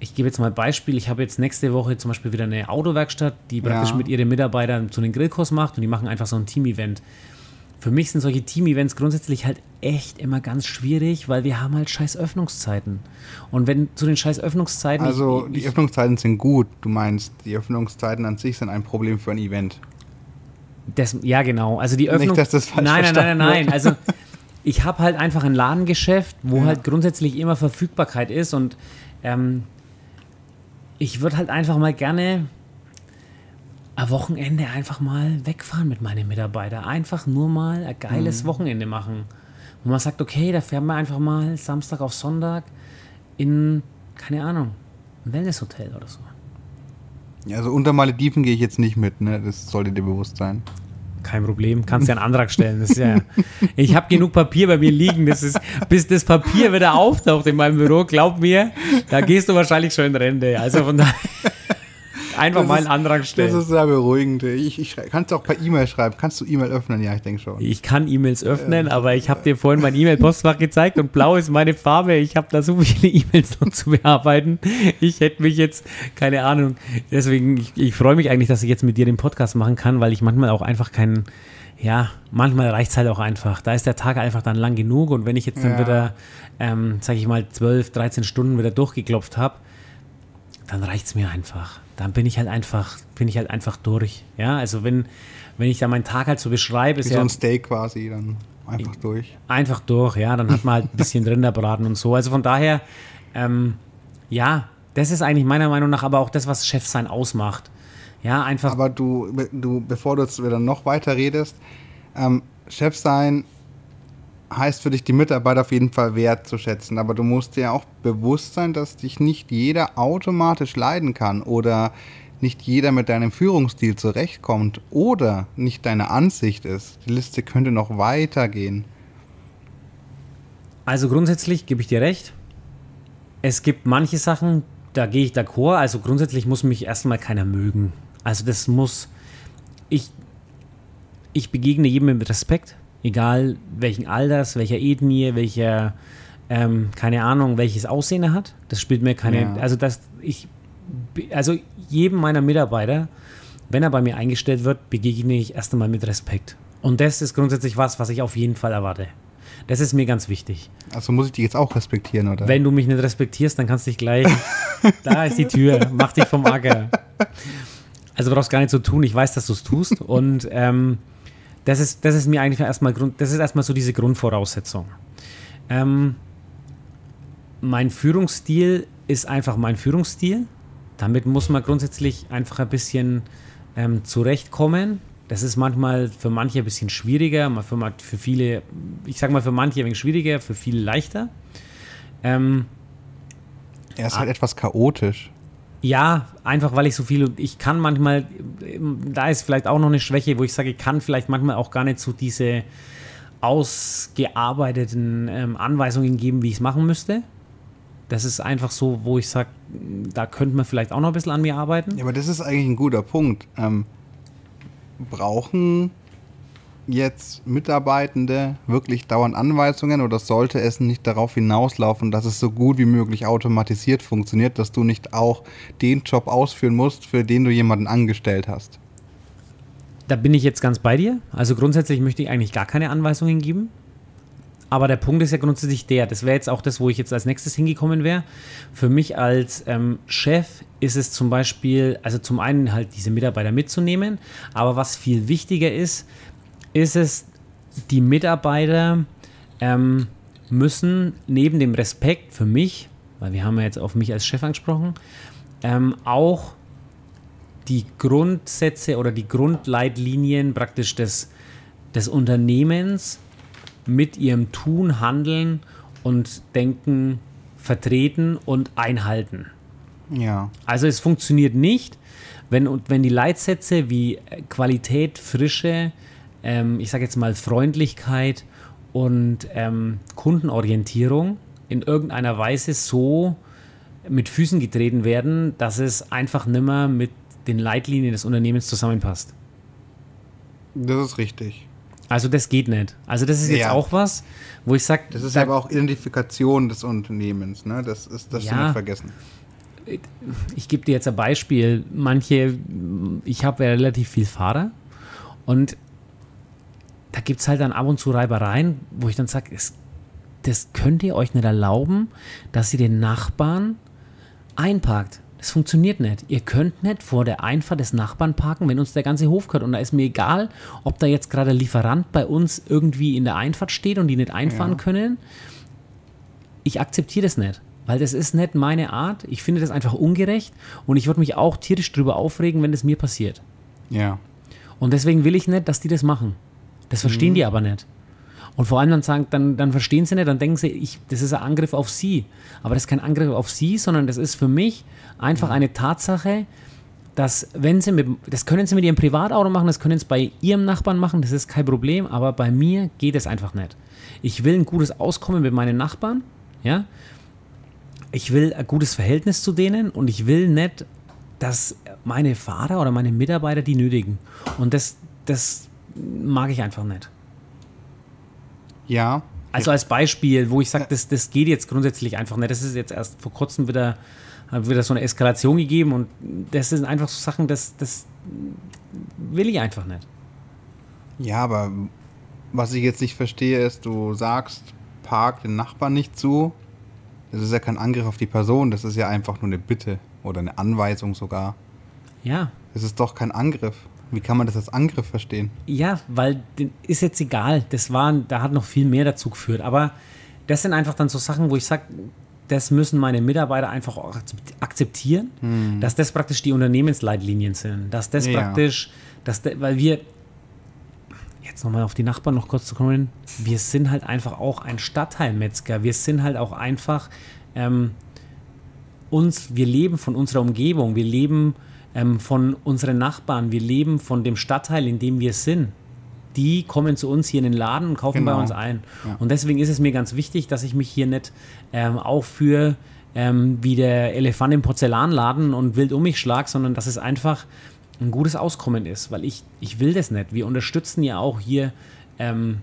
ich gebe jetzt mal ein Beispiel, ich habe jetzt nächste Woche zum Beispiel wieder eine Autowerkstatt, die praktisch Ja. mit ihren Mitarbeitern zu einem Grillkurs macht und die machen einfach so ein Team-Event. Für mich sind solche Team-Events grundsätzlich halt echt immer ganz schwierig, weil wir haben halt scheiß Öffnungszeiten. Und wenn zu den scheiß Öffnungszeiten. Also ich, die ich, Öffnungszeiten sind gut. Du meinst, die Öffnungszeiten an sich sind ein Problem für ein Event. das, ja, genau. Also die Öffnung. dass das falsch nein, nein, nein, nein, nein. Also ich habe halt einfach ein Ladengeschäft, wo Ja. halt grundsätzlich immer Verfügbarkeit ist und ähm, ich würde halt einfach mal gerne ein Wochenende einfach mal wegfahren mit meinen Mitarbeitern. Einfach nur mal ein geiles Mhm. Wochenende machen. Wo man sagt, okay, da fähren wir einfach mal Samstag auf Sonntag in, keine Ahnung, ein Wellnesshotel oder so. Also unter Malediven gehe ich jetzt nicht mit, ne? Das sollte dir bewusst sein. Kein Problem, kannst ja einen Antrag stellen. Das ist ja, ich habe genug Papier bei mir liegen. Das ist, bis das Papier wieder auftaucht in meinem Büro, glaub mir, da gehst du wahrscheinlich schon in Rente. Also von daher einfach Das mal einen Antrag Das stellen. ist sehr beruhigend. Ich, ich kannst du auch per E-Mail schreiben. Kannst du E-Mail öffnen? Ja, ich denke schon. Ich kann E-Mails öffnen, aber ich habe dir vorhin mein E-Mail-Postfach gezeigt und blau ist meine Farbe. Ich habe da so viele E-Mails noch zu bearbeiten. Ich hätte mich jetzt, keine Ahnung, deswegen, ich, ich freue mich eigentlich, dass ich jetzt mit dir den Podcast machen kann, weil ich manchmal auch einfach keinen, ja, manchmal reicht es halt auch einfach. Da ist der Tag einfach dann lang genug und wenn ich jetzt dann Ja. wieder, ähm, sage ich mal, 12, 13 Stunden wieder durchgeklopft habe, dann reicht es mir einfach. Dann bin ich halt einfach, bin ich halt einfach durch. Ja, also wenn, wenn ich da meinen Tag halt so beschreibe, Wie ist so ja ein Steak quasi, dann einfach durch. einfach durch, ja. Dann hat man halt ein bisschen Rinderbraten und so. Also von daher, ähm, ja, das ist eigentlich meiner Meinung nach aber auch das, was Chefsein ausmacht. Ja, einfach. Aber du, du bevor du jetzt wieder noch weiter redest, ähm, Chef sein heißt für dich, die Mitarbeiter auf jeden Fall wertzuschätzen. Aber du musst dir auch bewusst sein, dass dich nicht jeder automatisch leiden kann oder nicht jeder mit deinem Führungsstil zurechtkommt oder nicht deine Ansicht ist. Die Liste könnte noch weitergehen. Also grundsätzlich gebe ich dir recht. Es gibt manche Sachen, da gehe ich d'accord. Also grundsätzlich muss mich erstmal keiner mögen. Also das muss. Ich, ich begegne jedem mit Respekt, egal welchen Alters, welcher Ethnie, welcher, ähm, keine Ahnung, welches Aussehen er hat. Das spielt mir keine. Ja. Also das, ich, also jedem meiner Mitarbeiter, wenn er bei mir eingestellt wird, begegne ich erst einmal mit Respekt. Und das ist grundsätzlich was, was ich auf jeden Fall erwarte. Das ist mir ganz wichtig. Also muss ich dich jetzt auch respektieren, oder? Wenn du mich nicht respektierst, dann kannst du dich gleich. da ist die Tür. Mach dich vom Acker. Also brauchst gar nicht so tun. Ich weiß, dass du es tust. Und ähm, das, ist, das ist mir eigentlich erstmal Grund. Das ist erstmal so diese Grundvoraussetzung. Ähm, mein Führungsstil ist einfach mein Führungsstil. Damit muss man grundsätzlich einfach ein bisschen ähm, zurechtkommen. Das ist manchmal für manche ein bisschen schwieriger, für, für viele, ich sag mal für manche ein wenig schwieriger, für viele leichter. Ähm, er ist halt etwas chaotisch. Ja, einfach weil ich so viel, ich kann manchmal, da ist vielleicht auch noch eine Schwäche, wo ich sage, ich kann vielleicht manchmal auch gar nicht so diese ausgearbeiteten ähm, Anweisungen geben, wie ich es machen müsste. Das ist einfach so, wo ich sage, da könnte man vielleicht auch noch ein bisschen an mir arbeiten. Ja, aber das ist eigentlich ein guter Punkt. Ähm, brauchen jetzt Mitarbeitende wirklich dauernd Anweisungen oder sollte es nicht darauf hinauslaufen, dass es so gut wie möglich automatisiert funktioniert, dass du nicht auch den Job ausführen musst, für den du jemanden angestellt hast? Da bin ich jetzt ganz bei dir. Also grundsätzlich möchte ich eigentlich gar keine Anweisungen geben. Aber der Punkt ist ja grundsätzlich der, das wäre jetzt auch das, wo ich jetzt als nächstes hingekommen wäre. Für mich als ähm, Chef ist es zum Beispiel, also zum einen halt diese Mitarbeiter mitzunehmen, aber was viel wichtiger ist, ist es, die Mitarbeiter ähm, müssen neben dem Respekt für mich, weil wir haben ja jetzt auf mich als Chef angesprochen, ähm, auch die Grundsätze oder die Grundleitlinien praktisch des, des Unternehmens mit ihrem Tun, Handeln und Denken vertreten und einhalten. Ja. Also es funktioniert nicht, wenn, wenn die Leitsätze wie Qualität, Frische, ähm, ich sage jetzt mal Freundlichkeit und ähm, Kundenorientierung in irgendeiner Weise so mit Füßen getreten werden, dass es einfach nimmer mit den Leitlinien des Unternehmens zusammenpasst. Das ist richtig. Also das geht nicht. Also das ist jetzt Ja. auch was, wo ich sage, Das ist aber auch Identifikation des Unternehmens, ne? Das ist das Ja. nicht vergessen. ich gebe dir jetzt ein Beispiel. Manche, ich habe ja relativ viel Fahrer und da gibt es halt dann ab und zu Reibereien, wo ich dann sage, das könnt ihr euch nicht erlauben, dass ihr den Nachbarn einparkt. Das funktioniert nicht. Ihr könnt nicht vor der Einfahrt des Nachbarn parken, wenn uns der ganze Hof gehört. Und da ist mir egal, ob da jetzt gerade der Lieferant bei uns irgendwie in der Einfahrt steht und die nicht einfahren Ja. können. Ich akzeptiere das nicht, weil das ist nicht meine Art. Ich finde das einfach ungerecht und ich würde mich auch tierisch drüber aufregen, wenn das mir passiert. Ja. Und deswegen will ich nicht, dass die das machen. Das verstehen die aber nicht. Und vor allem dann sagen, dann, dann verstehen sie nicht, dann denken sie, ich, das ist ein Angriff auf sie. Aber das ist kein Angriff auf sie, sondern das ist für mich einfach eine Tatsache, dass wenn sie mit, das können sie mit ihrem Privatauto machen, das können sie bei ihrem Nachbarn machen, das ist kein Problem, aber bei mir geht es einfach nicht. Ich will ein gutes Auskommen mit meinen Nachbarn, ja. Ich will ein gutes Verhältnis zu denen und ich will nicht, dass meine Fahrer oder meine Mitarbeiter die nötigen. Und das, das mag ich einfach nicht. Ja. Also als Beispiel, wo ich sage, das, das geht jetzt grundsätzlich einfach nicht. Das ist jetzt erst vor kurzem wieder, wieder so eine Eskalation gegeben und das sind einfach so Sachen, das, das will ich einfach nicht. Ja, aber was ich jetzt nicht verstehe, ist, du sagst, park den Nachbarn nicht zu. Das ist ja kein Angriff auf die Person, das ist ja einfach nur eine Bitte oder eine Anweisung sogar. Ja, Das ist doch kein Angriff. Wie kann man das als Angriff verstehen? ja, weil ist jetzt egal. Das war, da hat noch viel mehr dazu geführt. Aber das sind einfach dann so Sachen, wo ich sage, das müssen meine Mitarbeiter einfach auch akzept- akzeptieren, dass das praktisch die Unternehmensleitlinien sind. Dass das Ja. praktisch, dass de, weil wir, jetzt nochmal auf die Nachbarn noch kurz zu kommen, wir sind halt einfach auch ein Stadtteilmetzger. Wir sind halt auch einfach ähm, uns, wir leben von unserer Umgebung, wir leben ähm, von unseren Nachbarn, wir leben von dem Stadtteil, in dem wir sind. Die kommen zu uns hier in den Laden und kaufen bei Genau. uns ein. Ja. Und deswegen ist es mir ganz wichtig, dass ich mich hier nicht ähm, aufführe ähm, wie der Elefant im Porzellanladen und wild um mich schlag, sondern dass es einfach ein gutes Auskommen ist, weil ich, ich will das nicht. Wir unterstützen ja auch hier ähm,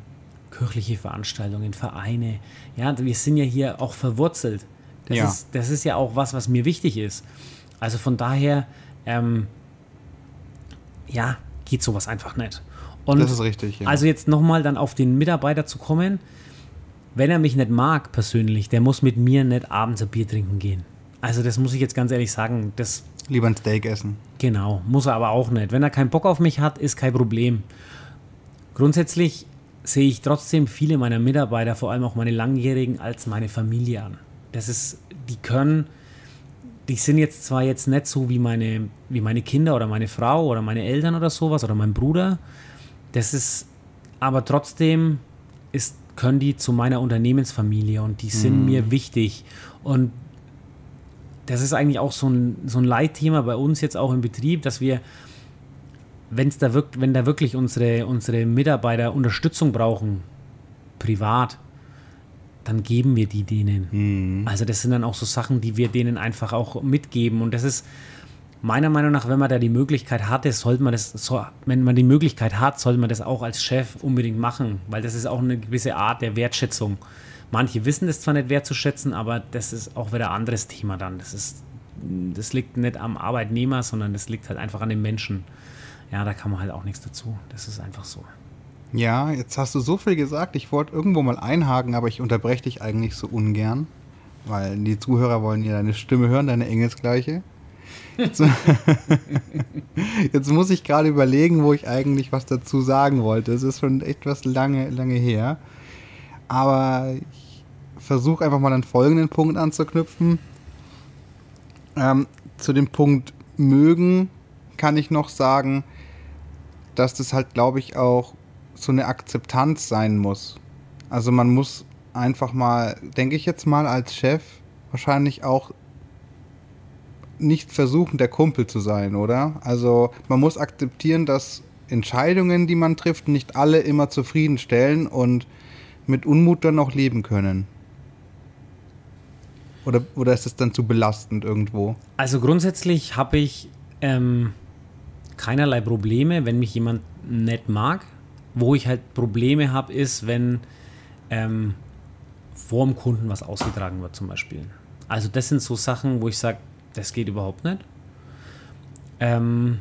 kirchliche Veranstaltungen, Vereine. Ja, wir sind ja hier auch verwurzelt. Das, Ja. ist, das ist ja auch was, was mir wichtig ist. Also von daher, ähm, ja, geht sowas einfach nicht. Und das ist richtig, ja. also jetzt nochmal dann auf den Mitarbeiter zu kommen, wenn er mich nicht mag persönlich, der muss mit mir nicht abends ein Bier trinken gehen. Also das muss ich jetzt ganz ehrlich sagen, das Lieber ein Steak essen. Genau, muss er aber auch nicht. Wenn er keinen Bock auf mich hat, ist kein Problem. Grundsätzlich sehe ich trotzdem viele meiner Mitarbeiter, vor allem auch meine Langjährigen, als meine Familie an. Das ist, die können, die sind jetzt zwar jetzt nicht so wie meine, wie meine Kinder oder meine Frau oder meine Eltern oder sowas oder mein Bruder. Das ist, aber trotzdem ist, können die zu meiner Unternehmensfamilie und die sind mir wichtig. Und das ist eigentlich auch so ein, so ein Leitthema bei uns jetzt auch im Betrieb, dass wir, wenn's da wirkt, wenn da wirklich unsere, unsere Mitarbeiter Unterstützung brauchen, privat, dann geben wir die denen. Mhm. Also das sind dann auch so Sachen, die wir denen einfach auch mitgeben. Und das ist meiner Meinung nach, wenn man da die Möglichkeit hatte, sollte man das, so, wenn man die Möglichkeit hat, sollte man das auch als Chef unbedingt machen, weil das ist auch eine gewisse Art der Wertschätzung. Manche wissen das zwar nicht wertzuschätzen, aber das ist auch wieder ein anderes Thema dann. Das ist, das liegt nicht am Arbeitnehmer, sondern das liegt halt einfach an den Menschen. Ja, da kann man halt auch nichts dazu. Das ist einfach so. Ja, jetzt hast du so viel gesagt. Ich wollte irgendwo mal einhaken, aber ich unterbreche dich eigentlich so ungern, weil die Zuhörer wollen ja deine Stimme hören, deine Engelsgleiche. Jetzt, jetzt muss ich gerade überlegen, wo ich eigentlich was dazu sagen wollte. Es ist schon etwas lange, lange her. Aber ich versuche einfach mal an folgenden Punkt anzuknüpfen. Ähm, zu dem Punkt mögen kann ich noch sagen, dass das halt, glaube ich, auch so eine Akzeptanz sein muss. Also man muss einfach mal, denke ich jetzt mal als Chef, wahrscheinlich auch nicht versuchen, der Kumpel zu sein, oder? Also man muss akzeptieren, dass Entscheidungen, die man trifft, nicht alle immer zufriedenstellen und mit Unmut dann auch leben können. Oder, oder ist es dann zu belastend irgendwo? Also grundsätzlich habe ich ähm, keinerlei Probleme, wenn mich jemand nett mag. Wo ich halt Probleme habe, ist, wenn ähm, vor Kunden was ausgetragen wird zum Beispiel. Also das sind so Sachen, wo ich sage, das geht überhaupt nicht. Ähm,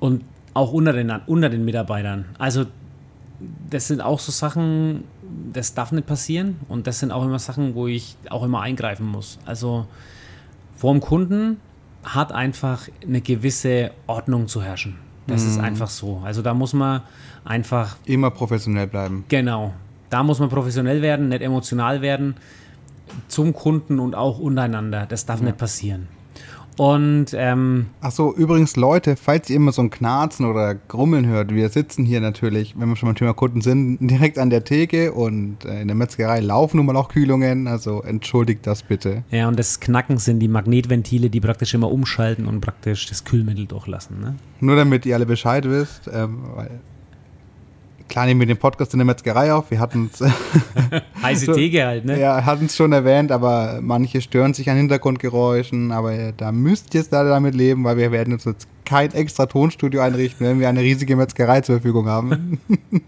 und auch unter den, unter den Mitarbeitern. Also das sind auch so Sachen, das darf nicht passieren. Und das sind auch immer Sachen, wo ich auch immer eingreifen muss. Also vor dem Kunden hat einfach eine gewisse Ordnung zu herrschen. Das ist einfach so. Also da muss man einfach Immer professionell bleiben. Genau. Da muss man professionell werden, nicht emotional werden zum Kunden und auch untereinander. Das darf nicht passieren. Und ähm, Achso, übrigens, Leute, falls ihr immer so ein Knarzen oder Grummeln hört, wir sitzen hier natürlich, wenn wir schon beim Thema Kunden sind, direkt an der Theke und äh, in der Metzgerei laufen nun mal auch Kühlungen, also entschuldigt das bitte. ja, und das Knacken sind die Magnetventile, die praktisch immer umschalten und praktisch das Kühlmittel durchlassen. Ne? Nur damit ihr alle Bescheid wisst, ähm, weil klar nehmen wir den Podcast in der Metzgerei auf, wir hatten es Heiße Theke halt, ne? ja, hatten es schon erwähnt, aber manche stören sich an Hintergrundgeräuschen, aber äh, da müsst ihr jetzt leider damit leben, weil wir werden uns jetzt kein extra Tonstudio einrichten, wenn wir eine riesige Metzgerei zur Verfügung haben.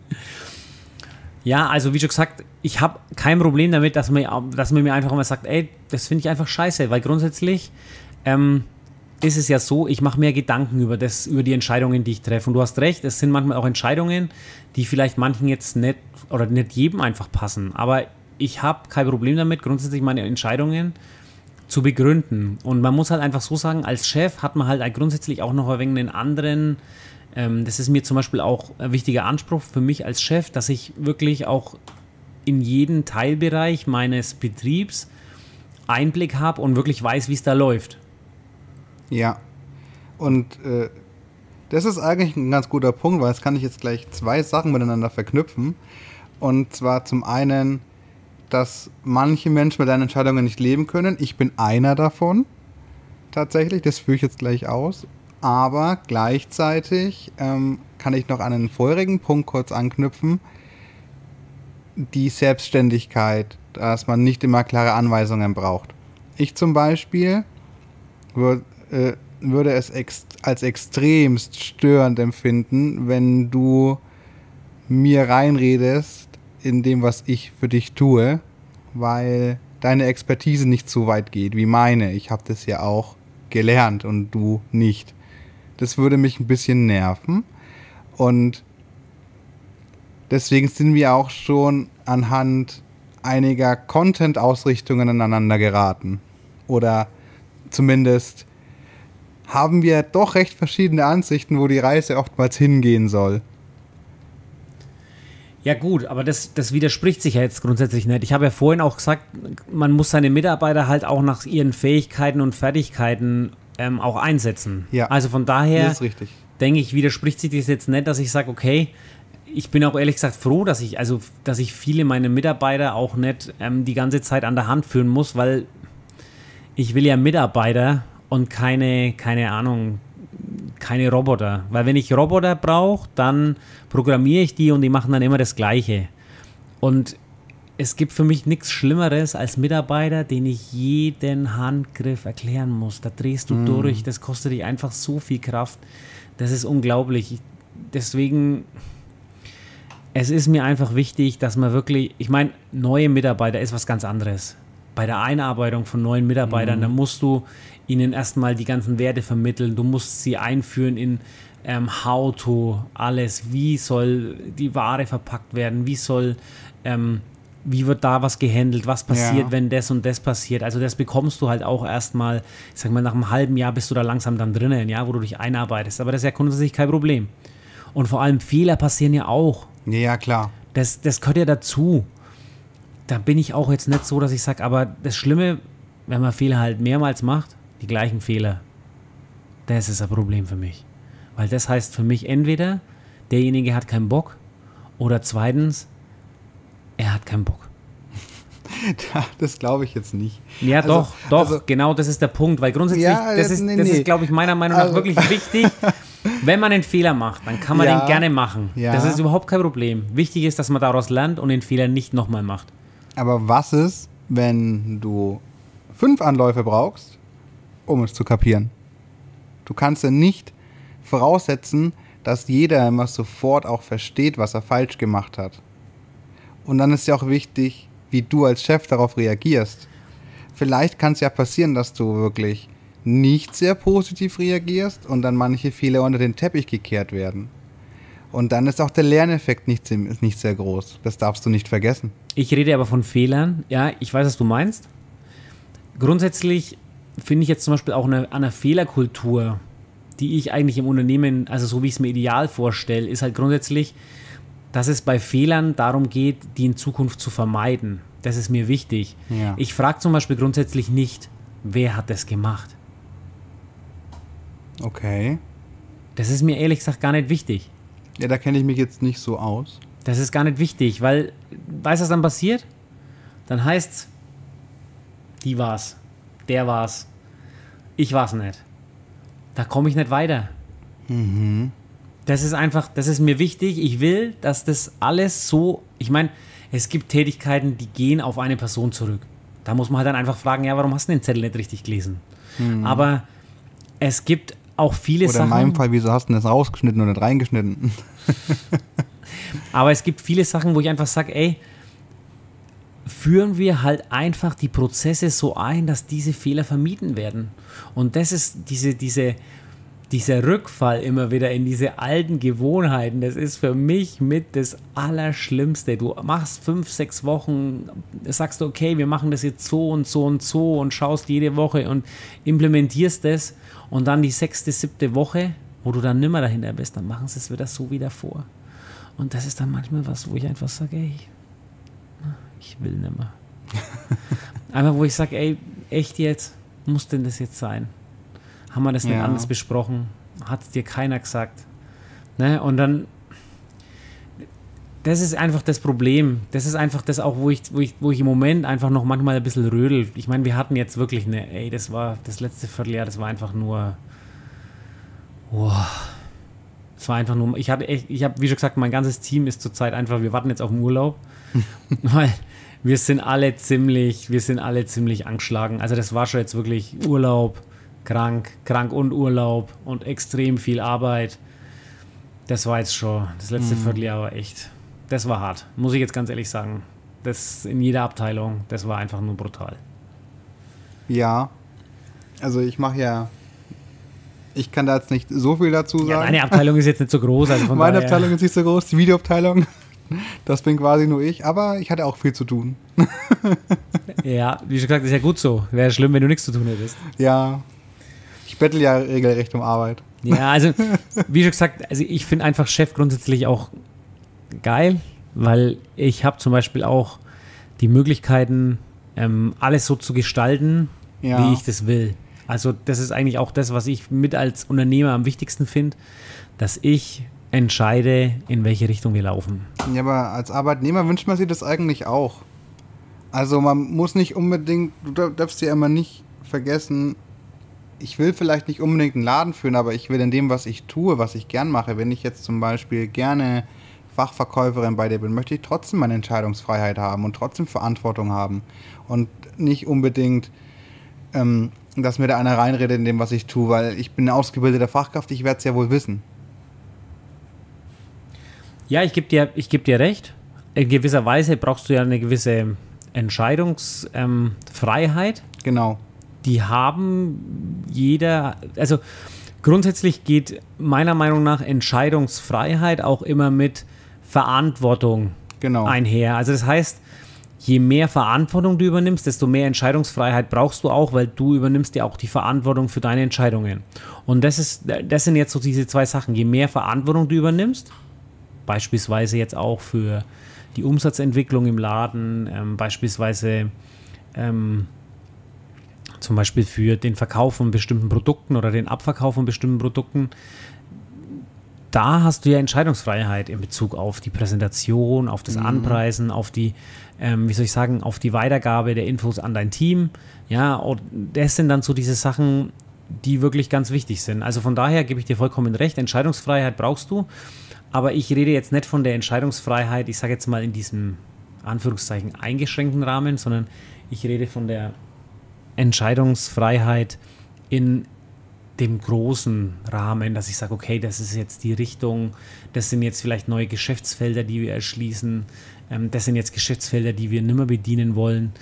Ja, also wie schon gesagt, ich habe kein Problem damit, dass man, dass man mir einfach mal sagt, ey, das finde ich einfach scheiße, weil grundsätzlich ähm, ist es ja so, ich mache mir Gedanken über das, über die Entscheidungen, die ich treffe. Und du hast recht, es sind manchmal auch Entscheidungen, die vielleicht manchen jetzt nicht oder nicht jedem einfach passen. Aber ich habe kein Problem damit, grundsätzlich meine Entscheidungen zu begründen. Und man muss halt einfach so sagen, als Chef hat man halt grundsätzlich auch noch wenig einen anderen, ähm, das ist mir zum Beispiel auch ein wichtiger Anspruch für mich als Chef, dass ich wirklich auch in jeden Teilbereich meines Betriebs Einblick habe und wirklich weiß, wie es da läuft. Ja. Und äh, das ist eigentlich ein ganz guter Punkt, weil jetzt kann ich jetzt gleich zwei Sachen miteinander verknüpfen. Und zwar zum einen, dass manche Menschen mit deinen Entscheidungen nicht leben können. Ich bin einer davon. Tatsächlich, das führe ich jetzt gleich aus. Aber gleichzeitig ähm, kann ich noch an einen vorherigen Punkt kurz anknüpfen. Die Selbstständigkeit, dass man nicht immer klare Anweisungen braucht. Ich zum Beispiel würd, äh, würde es ex als extremst störend empfinden, wenn du mir reinredest in dem, was ich für dich tue, weil deine Expertise nicht so weit geht wie meine. Ich habe das ja auch gelernt und du nicht. Das würde mich ein bisschen nerven und deswegen sind wir auch schon anhand einiger Content-Ausrichtungen aneinander geraten. Oder zumindest haben wir doch recht verschiedene Ansichten, wo die Reise oftmals hingehen soll. Ja gut, aber das, das widerspricht sich ja jetzt grundsätzlich nicht. Ich habe ja vorhin auch gesagt, man muss seine Mitarbeiter halt auch nach ihren Fähigkeiten und Fertigkeiten ähm, auch einsetzen. Ja. Also von daher denke ich, widerspricht sich das jetzt nicht, dass ich sage, okay, ich bin auch ehrlich gesagt froh, dass ich, also, dass ich viele meiner Mitarbeiter auch nicht ähm, die ganze Zeit an der Hand führen muss, weil ich will ja Mitarbeiter und keine, keine Ahnung, keine Roboter. Weil wenn ich Roboter brauche, dann programmiere ich die und die machen dann immer das Gleiche. Und es gibt für mich nichts Schlimmeres als Mitarbeiter, den ich jeden Handgriff erklären muss. Da drehst du mm. durch, das kostet dich einfach so viel Kraft. Das ist unglaublich. Deswegen, es ist mir einfach wichtig, dass man wirklich, ich meine, neue Mitarbeiter ist was ganz anderes. Bei der Einarbeitung von neuen Mitarbeitern, mm. da musst du ihnen erstmal die ganzen Werte vermitteln. Du musst sie einführen in ähm, How to, alles. Wie soll die Ware verpackt werden? Wie soll, ähm, wie wird da was gehandelt? Was passiert, ja. wenn das und das passiert? Also das bekommst du halt auch erstmal, ich sag mal, nach einem halben Jahr bist du da langsam dann drinnen, ja, wo du dich einarbeitest. Aber das ist ja grundsätzlich kein Problem. Und vor allem Fehler passieren ja auch. Ja, klar. Das, das gehört ja dazu. Da bin ich auch jetzt nicht so, dass ich sage, aber das Schlimme, wenn man Fehler halt mehrmals macht, die gleichen Fehler, das ist ein Problem für mich. Weil das heißt für mich entweder, derjenige hat keinen Bock oder zweitens, er hat keinen Bock. das glaube ich jetzt nicht. Ja, also, doch, doch, also, genau das ist der Punkt, weil grundsätzlich, ja, das ist, nee, das ist glaube ich, meiner Meinung nach also, wirklich wichtig. Wenn man einen Fehler macht, dann kann man ja, den gerne machen. Ja. Das ist überhaupt kein Problem. Wichtig ist, dass man daraus lernt und den Fehler nicht nochmal macht. Aber was ist, wenn du fünf Anläufe brauchst um es zu kapieren. Du kannst ja nicht voraussetzen, dass jeder immer sofort auch versteht, was er falsch gemacht hat. Und dann ist ja auch wichtig, wie du als Chef darauf reagierst. Vielleicht kann es ja passieren, dass du wirklich nicht sehr positiv reagierst und dann manche Fehler unter den Teppich gekehrt werden. Und dann ist auch der Lerneffekt nicht, nicht sehr groß. Das darfst du nicht vergessen. Ich rede aber von Fehlern. Ja, ich weiß, was du meinst. Grundsätzlich finde ich jetzt zum Beispiel auch eine, eine Fehlerkultur, die ich eigentlich im Unternehmen, also so wie ich es mir ideal vorstelle, ist halt grundsätzlich, dass es bei Fehlern darum geht, die in Zukunft zu vermeiden. Das ist mir wichtig. Ja. Ich frage zum Beispiel grundsätzlich nicht, wer hat das gemacht. Okay. Das ist mir ehrlich gesagt gar nicht wichtig. Ja, da kenne ich mich jetzt nicht so aus. Das ist gar nicht wichtig, weil, weißt du, was dann passiert? Dann heißt es, die war's der war's. Ich war's nicht. Da komme ich nicht weiter. Mhm. Das ist einfach, das ist mir wichtig. Ich will, dass das alles so, ich meine, es gibt Tätigkeiten, die gehen auf eine Person zurück. Da muss man halt dann einfach fragen, ja, warum hast du den Zettel nicht richtig gelesen? Mhm. Aber es gibt auch viele Oder Sachen. Oder in meinem Fall, wieso hast du das rausgeschnitten und nicht reingeschnitten? aber es gibt viele Sachen, wo ich einfach sage, ey, führen wir halt einfach die Prozesse so ein, dass diese Fehler vermieden werden. Und das ist diese, diese, dieser Rückfall immer wieder in diese alten Gewohnheiten, das ist für mich mit das Allerschlimmste. Du machst fünf, sechs Wochen, sagst du, okay, wir machen das jetzt so und so und so und schaust jede Woche und implementierst das und dann die sechste, siebte Woche, wo du dann nimmer dahinter bist, dann machen sie es wieder so wieder vor. Und das ist dann manchmal was, wo ich einfach sage, ey, ich will nicht mehr. Einfach, wo ich sage, ey, echt jetzt, muss denn das jetzt sein? Haben wir das nicht ja. anders besprochen? Hat es dir keiner gesagt? Ne? Und dann, das ist einfach das Problem. Das ist einfach das auch, wo ich, wo ich, wo ich im Moment einfach noch manchmal ein bisschen rödel. Ich meine, wir hatten jetzt wirklich eine, ey, das war das letzte Vierteljahr, das war einfach nur. Wow. Es war einfach nur, ich hatte echt, ich habe, wie schon gesagt, mein ganzes Team ist zurzeit einfach, wir warten jetzt auf den Urlaub. weil wir sind alle ziemlich, wir sind alle ziemlich angeschlagen. Also das war schon jetzt wirklich Urlaub, krank, krank und Urlaub und extrem viel Arbeit. Das war jetzt schon, das letzte mhm. Vierteljahr war echt, das war hart, muss ich jetzt ganz ehrlich sagen. Das in jeder Abteilung, das war einfach nur brutal. Ja, also ich mache ja ich kann da jetzt nicht so viel dazu sagen. Ja, deine Abteilung ist jetzt nicht so groß. Also Meine daher. Abteilung ist nicht so groß, die Videoabteilung. Das bin quasi nur ich, aber ich hatte auch viel zu tun. ja, wie schon gesagt, ist ja gut so. Wäre schlimm, wenn du nichts zu tun hättest. Ja. Ich bettel ja regelrecht um Arbeit. Ja, also, wie schon gesagt, also ich finde einfach Chef grundsätzlich auch geil, weil ich habe zum Beispiel auch die Möglichkeiten, ähm, alles so zu gestalten, ja. wie ich das will. Also das ist eigentlich auch das, was ich mit als Unternehmer am wichtigsten finde, dass ich entscheide, in welche Richtung wir laufen. Ja, aber als Arbeitnehmer wünscht man sich das eigentlich auch. Also man muss nicht unbedingt, du darfst ja immer nicht vergessen, ich will vielleicht nicht unbedingt einen Laden führen, aber ich will in dem, was ich tue, was ich gern mache, wenn ich jetzt zum Beispiel gerne Fachverkäuferin bei dir bin, möchte ich trotzdem meine Entscheidungsfreiheit haben und trotzdem Verantwortung haben und nicht unbedingt, ähm, dass mir da einer reinredet in dem, was ich tue, weil ich bin eine ausgebildete Fachkraft, ich werde es ja wohl wissen. Ja, ich gebe dir, geb dir recht. In gewisser Weise brauchst du ja eine gewisse Entscheidungsfreiheit. Ähm, genau. Die haben jeder, also grundsätzlich geht meiner Meinung nach Entscheidungsfreiheit auch immer mit Verantwortung genau. einher. Also das heißt, je mehr Verantwortung du übernimmst, desto mehr Entscheidungsfreiheit brauchst du auch, weil du übernimmst ja auch die Verantwortung für deine Entscheidungen. Und das ist, das sind jetzt so diese zwei Sachen. Je mehr Verantwortung du übernimmst, beispielsweise jetzt auch für die Umsatzentwicklung im Laden, ähm, beispielsweise ähm, zum Beispiel für den Verkauf von bestimmten Produkten oder den Abverkauf von bestimmten Produkten, da hast du ja Entscheidungsfreiheit in Bezug auf die Präsentation, auf das mhm. Anpreisen, auf die, ähm, wie soll ich sagen, auf die Weitergabe der Infos an dein Team. Ja, und das sind dann so diese Sachen, die wirklich ganz wichtig sind. Also von daher gebe ich dir vollkommen recht, Entscheidungsfreiheit brauchst du. Aber ich rede jetzt nicht von der Entscheidungsfreiheit, ich sage jetzt mal in diesem Anführungszeichen eingeschränkten Rahmen, sondern ich rede von der Entscheidungsfreiheit in dem großen Rahmen, dass ich sage, okay, das ist jetzt die Richtung, das sind jetzt vielleicht neue Geschäftsfelder, die wir erschließen, ähm, das sind jetzt Geschäftsfelder, die wir nimmer bedienen wollen,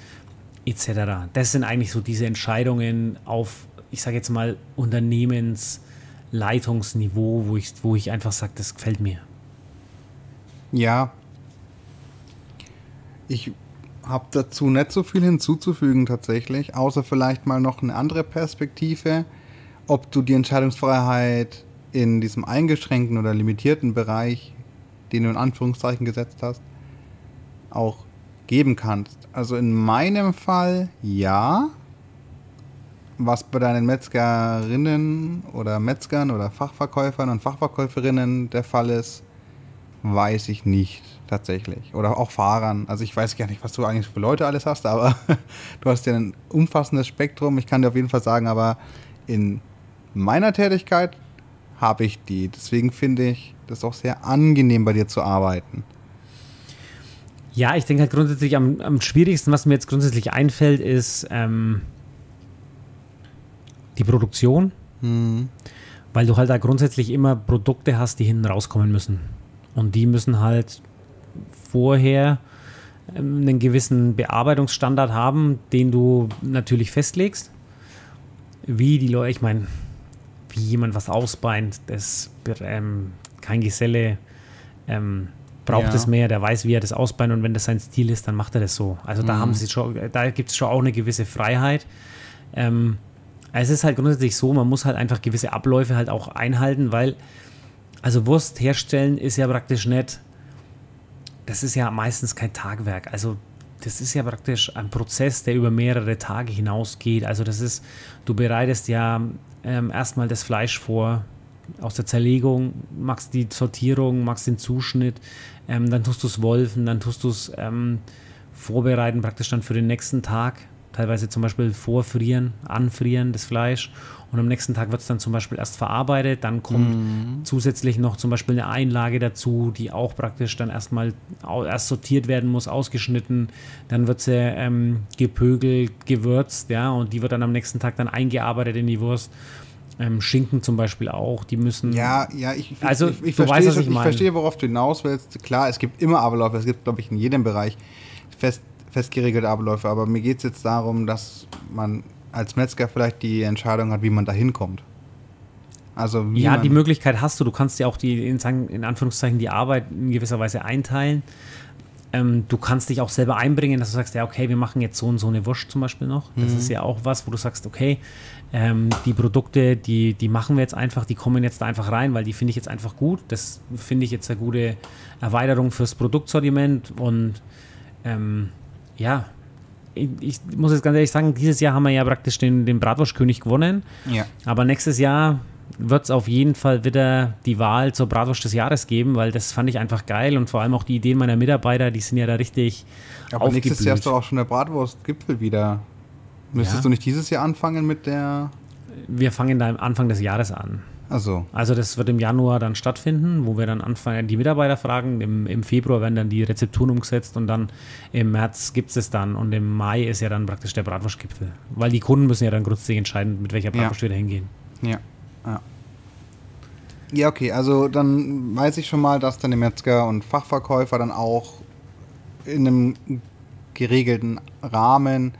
etc. Das sind eigentlich so diese Entscheidungen auf, ich sage jetzt mal, Unternehmensleitungsniveau, wo ich, wo ich einfach sage, das gefällt mir. Ja. Ich habe dazu nicht so viel hinzuzufügen tatsächlich, außer vielleicht mal noch eine andere Perspektive ob du die Entscheidungsfreiheit in diesem eingeschränkten oder limitierten Bereich, den du in Anführungszeichen gesetzt hast, auch geben kannst. Also in meinem Fall ja. Was bei deinen Metzgerinnen oder Metzgern oder Fachverkäufern und Fachverkäuferinnen der Fall ist, weiß ich nicht tatsächlich. Oder auch Fahrern. Also ich weiß gar nicht, was du eigentlich für Leute alles hast, aber du hast ja ein umfassendes Spektrum. Ich kann dir auf jeden Fall sagen, aber in meiner Tätigkeit habe ich die. Deswegen finde ich das auch sehr angenehm, bei dir zu arbeiten. Ja, ich denke halt grundsätzlich am, am schwierigsten, was mir jetzt grundsätzlich einfällt, ist ähm, die Produktion. Mhm. Weil du halt da grundsätzlich immer Produkte hast, die hinten rauskommen müssen. Und die müssen halt vorher ähm, einen gewissen Bearbeitungsstandard haben, den du natürlich festlegst. Wie die Leute, ich meine, wie jemand was ausbeint, das ähm, kein Geselle ähm, braucht es mehr, der weiß, wie er das ausbeint und wenn das sein Stil ist, dann macht er das so. Also da mhm. haben sie schon, da gibt es schon auch eine gewisse Freiheit. Ähm, es ist halt grundsätzlich so, man muss halt einfach gewisse Abläufe halt auch einhalten, weil also Wurst herstellen ist ja praktisch nicht, das ist ja meistens kein Tagwerk. Also das ist ja praktisch ein Prozess, der über mehrere Tage hinausgeht. Also das ist, du bereitest ja ähm, erstmal das Fleisch vor, aus der Zerlegung, machst die Sortierung, machst den Zuschnitt, ähm, dann tust du es wolfen, dann tust du es ähm, vorbereiten, praktisch dann für den nächsten Tag. Teilweise zum Beispiel vorfrieren, anfrieren das Fleisch und am nächsten Tag wird es dann zum Beispiel erst verarbeitet. Dann kommt mhm. zusätzlich noch zum Beispiel eine Einlage dazu, die auch praktisch dann erstmal erst sortiert werden muss, ausgeschnitten. Dann wird sie ähm, gepögelt, gewürzt, ja, und die wird dann am nächsten Tag dann eingearbeitet in die Wurst. Ähm, Schinken zum Beispiel auch, die müssen. Ja, ja, ich, also, ich, ich, ich verstehe, weißt, ich, ich verstehe, worauf du hinaus willst. Klar, es gibt immer Abläufe, es gibt, glaube ich, in jedem Bereich fest, festgeregelte Abläufe, aber mir geht es jetzt darum, dass man als Metzger vielleicht die Entscheidung hat, wie man da hinkommt. Also ja, die Möglichkeit hast du. Du kannst ja auch die, in Anführungszeichen, die Arbeit in gewisser Weise einteilen. Ähm, du kannst dich auch selber einbringen, dass du sagst, ja, okay, wir machen jetzt so und so eine Wurst zum Beispiel noch. Das mhm. ist ja auch was, wo du sagst, okay, ähm, die Produkte, die, die machen wir jetzt einfach, die kommen jetzt da einfach rein, weil die finde ich jetzt einfach gut. Das finde ich jetzt eine gute Erweiterung fürs Produktsortiment und ähm, ja, ich muss jetzt ganz ehrlich sagen, dieses Jahr haben wir ja praktisch den, den Bratwurstkönig gewonnen. Ja. Aber nächstes Jahr wird es auf jeden Fall wieder die Wahl zur Bratwurst des Jahres geben, weil das fand ich einfach geil und vor allem auch die Ideen meiner Mitarbeiter, die sind ja da richtig. Aber nächstes Jahr ist doch auch schon der Bratwurstgipfel wieder. Müsstest Ja. du nicht dieses Jahr anfangen mit der. Wir fangen da am Anfang des Jahres an. Also, Also das wird im Januar dann stattfinden, wo wir dann anfangen, die Mitarbeiter fragen. Im, im Februar werden dann die Rezepturen umgesetzt und dann im März gibt es es dann und im Mai ist ja dann praktisch der Bratwurstgipfel. Weil die Kunden müssen ja dann grundsätzlich entscheiden, mit welcher Ja. Bratwurst wir da hingehen. ja. ja. Ja, okay, also dann weiß ich schon mal, dass dann die Metzger und Fachverkäufer dann auch in einem geregelten Rahmen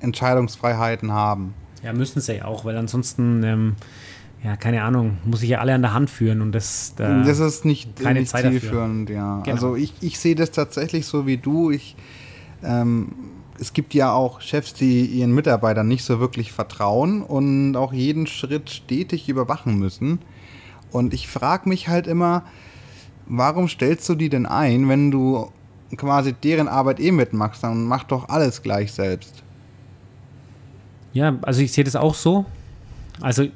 Entscheidungsfreiheiten haben. Ja, müssen sie ja auch, weil ansonsten, ähm, ja, keine Ahnung, muss ich ja alle an der Hand führen und das, da, das ist nicht, keine nicht Zeit dafür. zielführend, ja. Genau. Also ich, ich sehe das tatsächlich so wie du. Ich, ähm, es gibt ja auch Chefs, die ihren Mitarbeitern nicht so wirklich vertrauen und auch jeden Schritt stetig überwachen müssen. Und ich frage mich halt immer, warum stellst du die denn ein, wenn du quasi deren Arbeit eh mitmachst? Dann mach doch alles gleich selbst. Ja, also ich sehe das auch so. Also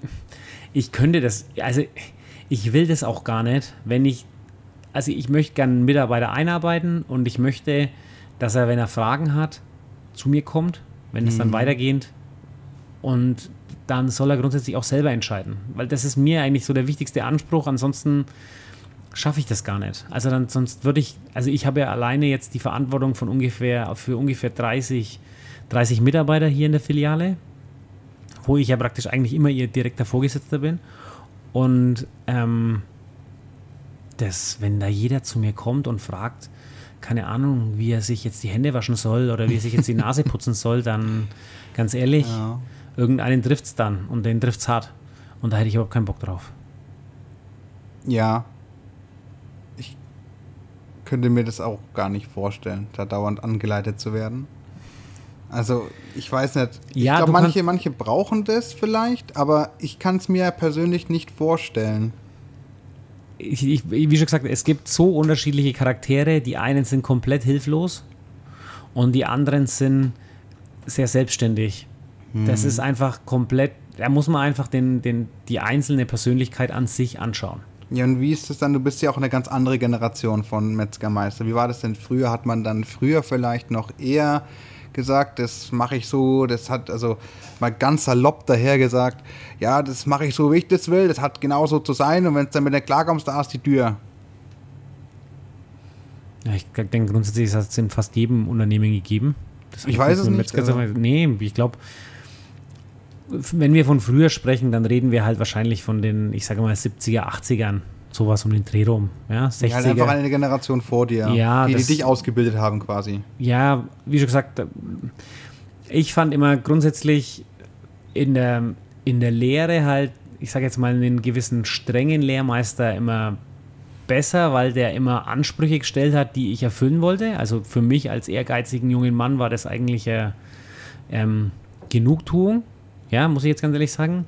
ich könnte das, also ich will das auch gar nicht, wenn ich, also ich möchte gerne einen Mitarbeiter einarbeiten und ich möchte, dass er, wenn er Fragen hat, zu mir kommt, wenn es dann weitergeht. Und dann soll er grundsätzlich auch selber entscheiden, weil das ist mir eigentlich so der wichtigste Anspruch, ansonsten schaffe ich das gar nicht. Also dann sonst würde ich, also ich habe ja alleine jetzt die Verantwortung von ungefähr, für ungefähr 30, 30 Mitarbeiter hier in der Filiale wo ich ja praktisch eigentlich immer ihr direkter Vorgesetzter bin. Und ähm, das, wenn da jeder zu mir kommt und fragt, keine Ahnung, wie er sich jetzt die Hände waschen soll oder wie er sich jetzt die Nase putzen soll, dann ganz ehrlich, Ja. irgendeinen trifft es dann und den trifft es hart. Und da hätte ich überhaupt keinen Bock drauf. Ja. Ich könnte mir das auch gar nicht vorstellen, da dauernd angeleitet zu werden. Also, ich weiß nicht. Ich Ja, glaube, manche, manche brauchen das vielleicht, aber ich kann es mir persönlich nicht vorstellen. Ich, ich, wie schon gesagt, es gibt so unterschiedliche Charaktere. Die einen sind komplett hilflos und die anderen sind sehr selbstständig. Das ist einfach komplett, da muss man einfach den, den, die einzelne Persönlichkeit an sich anschauen. Ja, und wie ist es dann? Du bist ja auch eine ganz andere Generation von Metzgermeister. Wie war das denn früher? Hat man dann früher vielleicht noch eher gesagt, das mache ich so, das hat also mal ganz salopp daher gesagt, ja, das mache ich so, wie ich das will, das hat genauso zu sein und wenn es dann mit der klarkommst, da ist die Tür. Ja, ich denke, grundsätzlich hat es in fast jedem Unternehmen gegeben. Das Ich weiß es nicht, also-. Nee, ich glaube, wenn wir von früher sprechen, dann reden wir halt wahrscheinlich von den, ich sage mal, 70er, 80ern. Sowas um den Dreh rum. Ja, 60er. Ja, halt einfach eine Generation vor dir, Ja, die, die dich ausgebildet haben quasi. Ja, wie schon gesagt, ich fand immer grundsätzlich in der, in der Lehre halt, ich sage jetzt mal, einen gewissen strengen Lehrmeister immer besser, weil der immer Ansprüche gestellt hat, die ich erfüllen wollte. Also für mich als ehrgeizigen jungen Mann war das eigentlich äh, ähm, Genugtuung. Ja, muss ich jetzt ganz ehrlich sagen.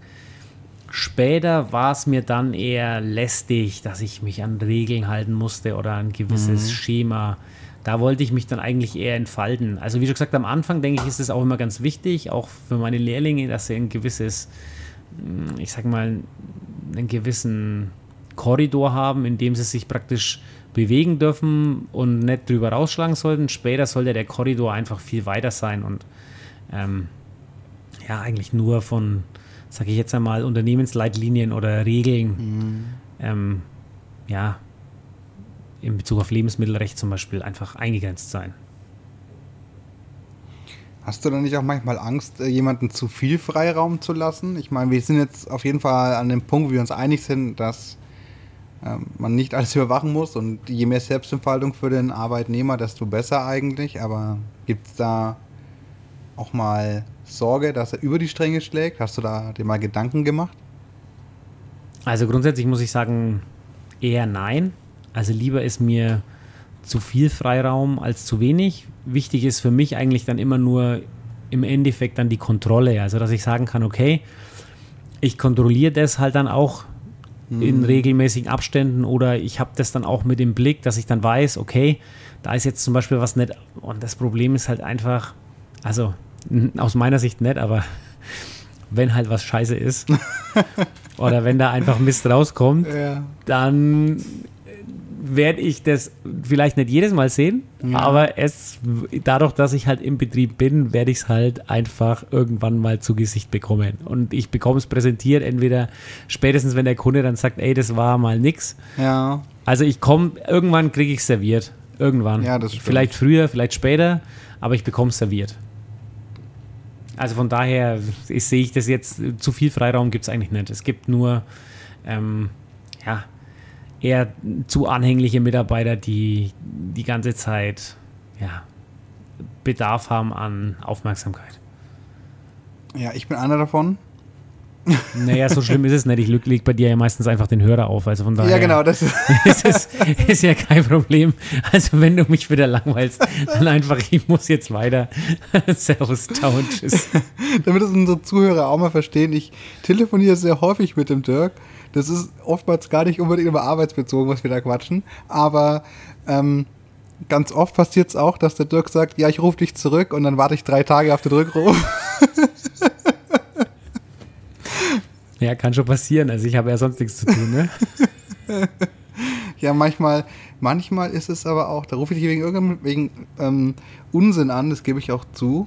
Später war es mir dann eher lästig, dass ich mich an Regeln halten musste oder ein gewisses Schema. Da wollte ich mich dann eigentlich eher entfalten. Also wie schon gesagt, am Anfang denke ich, ist es auch immer ganz wichtig, auch für meine Lehrlinge, dass sie ein gewisses, mh, ich sag mal, einen gewissen Korridor haben, in dem sie sich praktisch bewegen dürfen und nicht drüber rausschlagen sollten. Später sollte der Korridor einfach viel weiter sein und ähm, ja, eigentlich nur von, sage ich jetzt einmal, Unternehmensleitlinien oder Regeln, ähm, ja, in Bezug auf Lebensmittelrecht zum Beispiel einfach eingegrenzt sein. Hast du dann nicht auch manchmal Angst, äh, jemanden zu viel Freiraum zu lassen? Ich meine, wir sind jetzt auf jeden Fall an dem Punkt, wo wir uns einig sind, dass ähm, man nicht alles überwachen muss und je mehr Selbstentfaltung für den Arbeitnehmer, desto besser eigentlich. Aber gibt es da auch mal Sorge, dass er über die Stränge schlägt? Hast du da dir mal Gedanken gemacht? Also grundsätzlich muss ich sagen, eher nein. Also lieber ist mir zu viel Freiraum als zu wenig. Wichtig ist für mich eigentlich dann immer nur im Endeffekt dann die Kontrolle. Also dass ich sagen kann, okay, ich kontrolliere das halt dann auch in regelmäßigen Abständen oder ich habe das dann auch mit im Blick, dass ich dann weiß, okay, da ist jetzt zum Beispiel was nicht. Und das Problem ist halt einfach, also aus meiner Sicht nicht, aber wenn halt was scheiße ist oder wenn da einfach Mist rauskommt, Ja. dann werde ich das vielleicht nicht jedes Mal sehen, ja. aber es dadurch, dass ich halt im Betrieb bin, werde ich es halt einfach irgendwann mal zu Gesicht bekommen. Und ich bekomme es präsentiert, entweder spätestens, wenn der Kunde dann sagt, ey, das war mal nix. Ja. Also ich komme, irgendwann kriege ich serviert. Irgendwann. Ja, das stimmt. Vielleicht früher, vielleicht später, aber ich bekomme es serviert. Also von daher sehe ich das jetzt, zu viel Freiraum gibt es eigentlich nicht. Es gibt nur, ähm, ja, eher zu anhängliche Mitarbeiter, die die ganze Zeit ja, Bedarf haben an Aufmerksamkeit. Ja, ich bin einer davon. Naja, so schlimm ist es nicht. Ich lege bei dir ja meistens einfach den Hörer auf. Also von daher. Ja, genau. Das ist, es, ist ja kein Problem. Also, wenn du mich wieder langweilst, dann einfach, ich muss jetzt weiter. Servus, und tschüss. Damit das unsere Zuhörer auch mal verstehen, ich telefoniere sehr häufig mit dem Dirk. Das ist oftmals gar nicht unbedingt immer arbeitsbezogen, was wir da quatschen. Aber ähm, ganz oft passiert es auch, dass der Dirk sagt: Ja, ich rufe dich zurück und dann warte ich drei Tage auf den Rückruf. Ja, kann schon passieren. Also ich habe ja sonst nichts zu tun, ne? ja, manchmal, manchmal ist es aber auch, da rufe ich dich wegen irgendeinem wegen, ähm, Unsinn an, das gebe ich auch zu.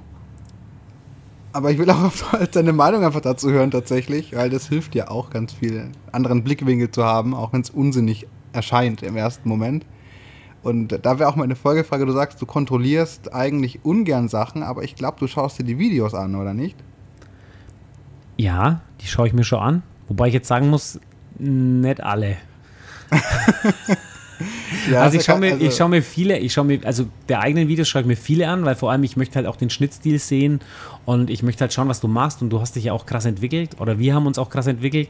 Aber ich will auch deine Meinung einfach dazu hören tatsächlich, weil das hilft ja auch ganz viel, anderen Blickwinkel zu haben, auch wenn es unsinnig erscheint im ersten Moment. Und da wäre auch meine Folgefrage, du sagst, du kontrollierst eigentlich ungern Sachen, aber ich glaube, du schaust dir die Videos an, oder nicht? Ja, die schaue ich mir schon an. Wobei ich jetzt sagen muss, nicht alle. ja, also ich schaue mir, also schau mir viele, ich schaue mir, also der eigenen Videos schaue ich mir viele an, weil vor allem ich möchte halt auch den Schnittstil sehen und ich möchte halt schauen, was du machst und du hast dich ja auch krass entwickelt oder wir haben uns auch krass entwickelt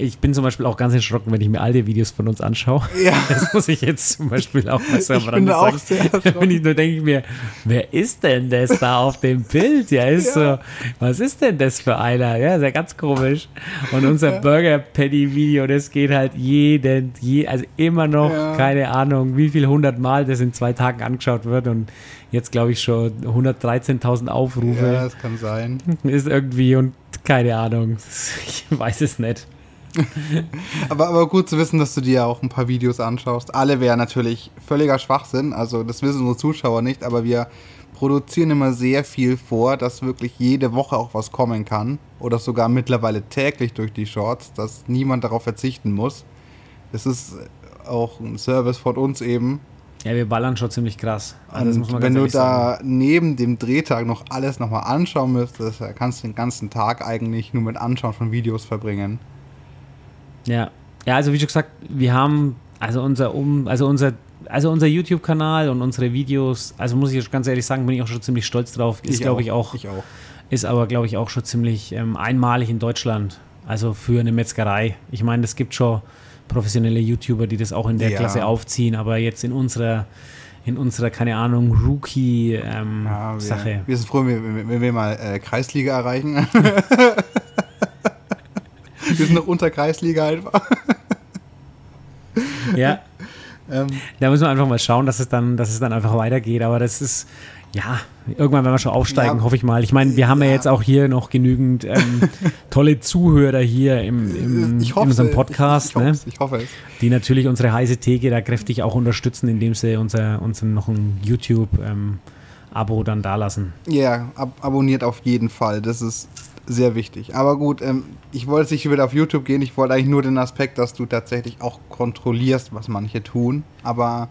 ich bin zum Beispiel auch ganz erschrocken, wenn ich mir alte Videos von uns anschaue. Ja. Das muss ich jetzt zum Beispiel auch mal so am Rande sagen. Sehr wenn ich nur denke ich mir, wer ist denn das da auf dem Bild? Ja, ist ja. so, was ist denn das für einer? Ja, ist ja ganz komisch. Und unser ja. Burger Patty Video, das geht halt jeden, je, also immer noch, ja. keine Ahnung, wie viel hundert Mal das in zwei Tagen angeschaut wird und jetzt glaube ich schon 113.000 Aufrufe. Ja, das kann sein. Ist irgendwie und keine Ahnung, ich weiß es nicht. Aber, aber gut zu wissen, dass du dir auch ein paar Videos anschaust. Alle wären natürlich völliger Schwachsinn, also das wissen unsere Zuschauer nicht, aber wir produzieren immer sehr viel vor, dass wirklich jede Woche auch was kommen kann. Oder sogar mittlerweile täglich durch die Shorts, dass niemand darauf verzichten muss. Das ist auch ein Service von uns eben. Ja, wir ballern schon ziemlich krass. Also wenn du da sagen. neben dem Drehtag noch alles nochmal anschauen müsstest, kannst du den ganzen Tag eigentlich nur mit Anschauen von Videos verbringen. Ja. Ja, also wie schon gesagt, wir haben also unser um also unser also unser YouTube Kanal und unsere Videos, also muss ich ganz ehrlich sagen, bin ich auch schon ziemlich stolz drauf. Ist glaube ich auch, ich auch. Ist aber glaube ich auch schon ziemlich ähm, einmalig in Deutschland. Also für eine Metzgerei. Ich meine, es gibt schon professionelle YouTuber, die das auch in der ja. Klasse aufziehen, aber jetzt in unserer in unserer, keine Ahnung, Rookie-Sache. Ähm, ja, wir, wir, sind froh, wenn, wenn wir mal äh, Kreisliga erreichen. Wir sind noch unter Kreisliga einfach. Ja. ähm. Da müssen wir einfach mal schauen, dass es dann, dass es dann einfach weitergeht. Aber das ist, ja, irgendwann werden wir schon aufsteigen, ja. hoffe ich mal. Ich meine, wir haben ja. ja, jetzt auch hier noch genügend ähm, tolle Zuhörer hier im, im in unserem Podcast. Ich, ich, ne? ich, hoffe es. Die natürlich unsere heiße Theke da kräftig auch unterstützen, indem sie unser, uns noch ein YouTube ähm, Abo dann dalassen. Ja, ab abonniert auf jeden Fall. Das ist sehr wichtig. Aber gut, ähm, ich wollte nicht wieder auf YouTube gehen. Ich wollte eigentlich nur den Aspekt, dass du tatsächlich auch kontrollierst, was manche tun. Aber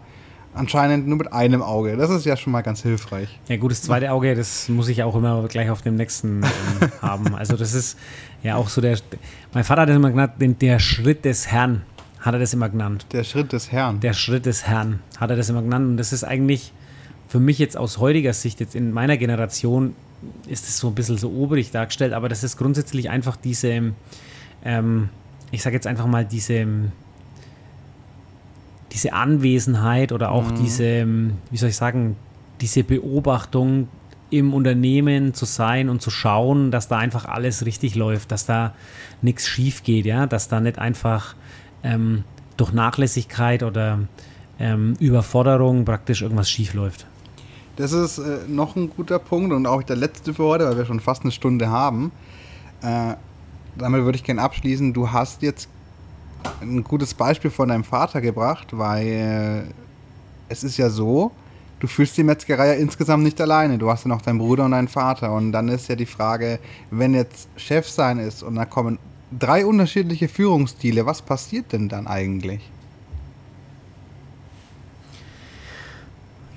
anscheinend nur mit einem Auge. Das ist ja schon mal ganz hilfreich. Ja, gut, das zweite Auge, das muss ich auch immer gleich auf dem nächsten ähm, haben. Also, das ist ja auch so der. Mein Vater hat das immer genannt, den, der Schritt des Herrn hat er das immer genannt. Der Schritt des Herrn. Der Schritt des Herrn hat er das immer genannt. Und das ist eigentlich für mich jetzt aus heutiger Sicht, jetzt in meiner Generation, ist es so ein bisschen so oberig dargestellt, aber das ist grundsätzlich einfach diese, ähm, ich sage jetzt einfach mal diese, diese Anwesenheit oder auch mhm. diese, wie soll ich sagen, diese Beobachtung im Unternehmen zu sein und zu schauen, dass da einfach alles richtig läuft, dass da nichts schief geht, ja, dass da nicht einfach ähm, durch Nachlässigkeit oder ähm, Überforderung praktisch irgendwas schief läuft. Das ist äh, noch ein guter Punkt und auch der letzte für heute, weil wir schon fast eine Stunde haben. Äh, damit würde ich gerne abschließen. Du hast jetzt ein gutes Beispiel von deinem Vater gebracht, weil es ist ja so, du führst die Metzgerei ja insgesamt nicht alleine. Du hast ja noch deinen Bruder und deinen Vater. Und dann ist ja die Frage, wenn jetzt Chef sein ist und da kommen drei unterschiedliche Führungsstile, was passiert denn dann eigentlich?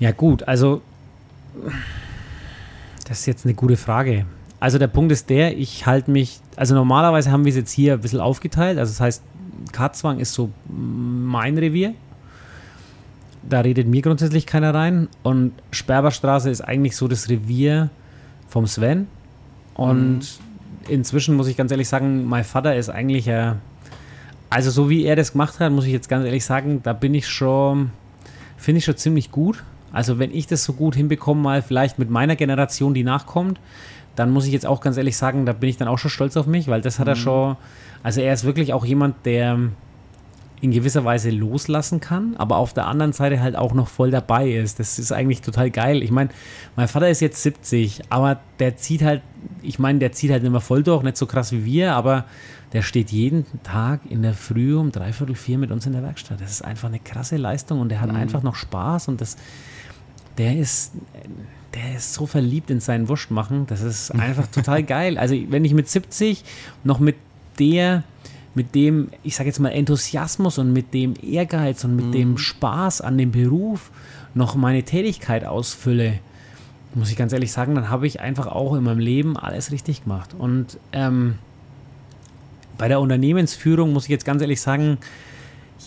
Ja gut, also das ist jetzt eine gute Frage. Also der Punkt ist der, ich halte mich, also normalerweise haben wir es jetzt hier ein bisschen aufgeteilt. Also das heißt, Katzwang ist so mein Revier. Da redet mir grundsätzlich keiner rein. Und Sperberstraße ist eigentlich so das Revier vom Sven. Und mhm. inzwischen muss ich ganz ehrlich sagen, mein Vater ist eigentlich, äh, also so wie er das gemacht hat, muss ich jetzt ganz ehrlich sagen, da bin ich schon, finde ich schon ziemlich gut. Also wenn ich das so gut hinbekomme, mal vielleicht mit meiner Generation, die nachkommt, dann muss ich jetzt auch ganz ehrlich sagen, da bin ich dann auch schon stolz auf mich, weil das hat mhm. er schon, also er ist wirklich auch jemand, der in gewisser Weise loslassen kann, aber auf der anderen Seite halt auch noch voll dabei ist. Das ist eigentlich total geil. Ich meine, mein Vater ist jetzt 70, aber der zieht halt, ich meine, der zieht halt immer voll durch, nicht so krass wie wir, aber der steht jeden Tag in der Früh um dreiviertel vier mit uns in der Werkstatt. Das ist einfach eine krasse Leistung und der hat mhm. einfach noch Spaß und das, der ist, der ist so verliebt in seinen Wurstmachen. Das ist einfach total geil. Also wenn ich mit 70 noch mit der, mit dem, ich sage jetzt mal Enthusiasmus und mit dem Ehrgeiz und mit mhm. dem Spaß an dem Beruf noch meine Tätigkeit ausfülle, muss ich ganz ehrlich sagen, dann habe ich einfach auch in meinem Leben alles richtig gemacht. Und ähm, bei der Unternehmensführung muss ich jetzt ganz ehrlich sagen,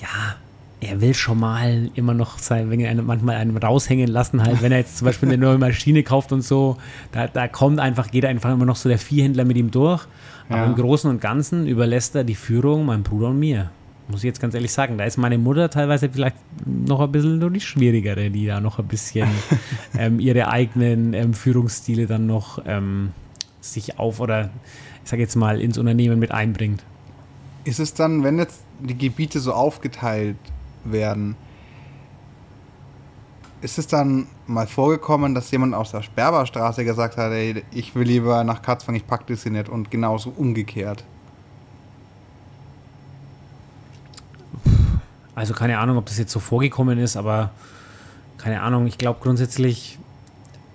ja, er will schon mal immer noch sein, wenn er manchmal einen raushängen lassen, halt, wenn er jetzt zum Beispiel eine neue Maschine kauft und so, da, da kommt einfach, geht einfach immer noch so der Viehhändler mit ihm durch. Aber ja. im Großen und Ganzen überlässt er die Führung meinem Bruder und mir. Muss ich jetzt ganz ehrlich sagen. Da ist meine Mutter teilweise vielleicht noch ein bisschen nur die schwierigere, die da noch ein bisschen ähm, ihre eigenen ähm, Führungsstile dann noch ähm, sich auf oder ich sage jetzt mal ins Unternehmen mit einbringt. Ist es dann, wenn jetzt die Gebiete so aufgeteilt werden. Ist es dann mal vorgekommen, dass jemand aus der Sperberstraße gesagt hat, ey, ich will lieber nach Katzfang, ich pack das hier nicht und genauso umgekehrt? Also keine Ahnung, ob das jetzt so vorgekommen ist, aber keine Ahnung, ich glaube grundsätzlich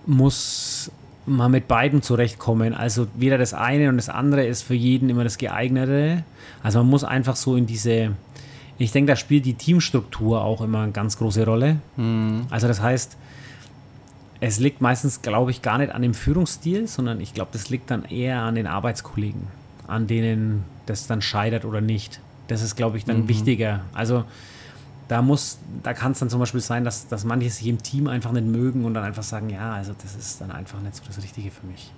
muss man mit beiden zurechtkommen. Also weder das eine und das andere ist für jeden immer das geeignete. Also man muss einfach so in diese ich denke, da spielt die Teamstruktur auch immer eine ganz große Rolle. Mhm. Also das heißt, es liegt meistens, glaube ich, gar nicht an dem Führungsstil, sondern ich glaube, das liegt dann eher an den Arbeitskollegen, an denen das dann scheitert oder nicht. Das ist, glaube ich, dann mhm. wichtiger. Also da muss, da kann es dann zum Beispiel sein, dass, dass manche sich im Team einfach nicht mögen und dann einfach sagen, ja, also das ist dann einfach nicht so das Richtige für mich.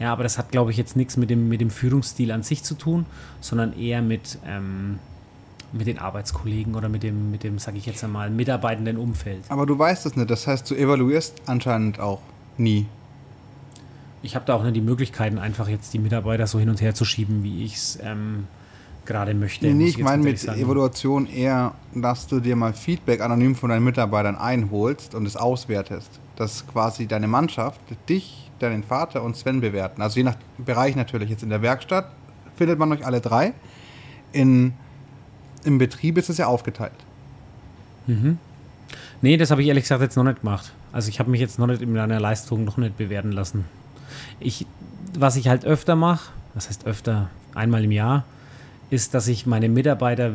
Ja, aber das hat, glaube ich, jetzt nichts mit dem, mit dem Führungsstil an sich zu tun, sondern eher mit, ähm, mit den Arbeitskollegen oder mit dem, mit dem, sage ich jetzt einmal, mitarbeitenden Umfeld. Aber du weißt es nicht, das heißt, du evaluierst anscheinend auch nie. Ich habe da auch nicht die Möglichkeiten, einfach jetzt die Mitarbeiter so hin und her zu schieben, wie ich es ähm, gerade möchte. Nee, nee ich, ich meine mit sagen. Evaluation eher, dass du dir mal Feedback anonym von deinen Mitarbeitern einholst und es auswertest. Dass quasi deine Mannschaft dich, deinen Vater und Sven bewerten. Also je nach Bereich natürlich. Jetzt in der Werkstatt findet man euch alle drei. In im Betrieb ist es ja aufgeteilt. Mhm. Nee, das habe ich ehrlich gesagt jetzt noch nicht gemacht. Also ich habe mich jetzt noch nicht in meiner Leistung noch nicht bewerten lassen. Ich, was ich halt öfter mache, was heißt öfter, einmal im Jahr, ist, dass ich meine Mitarbeiter,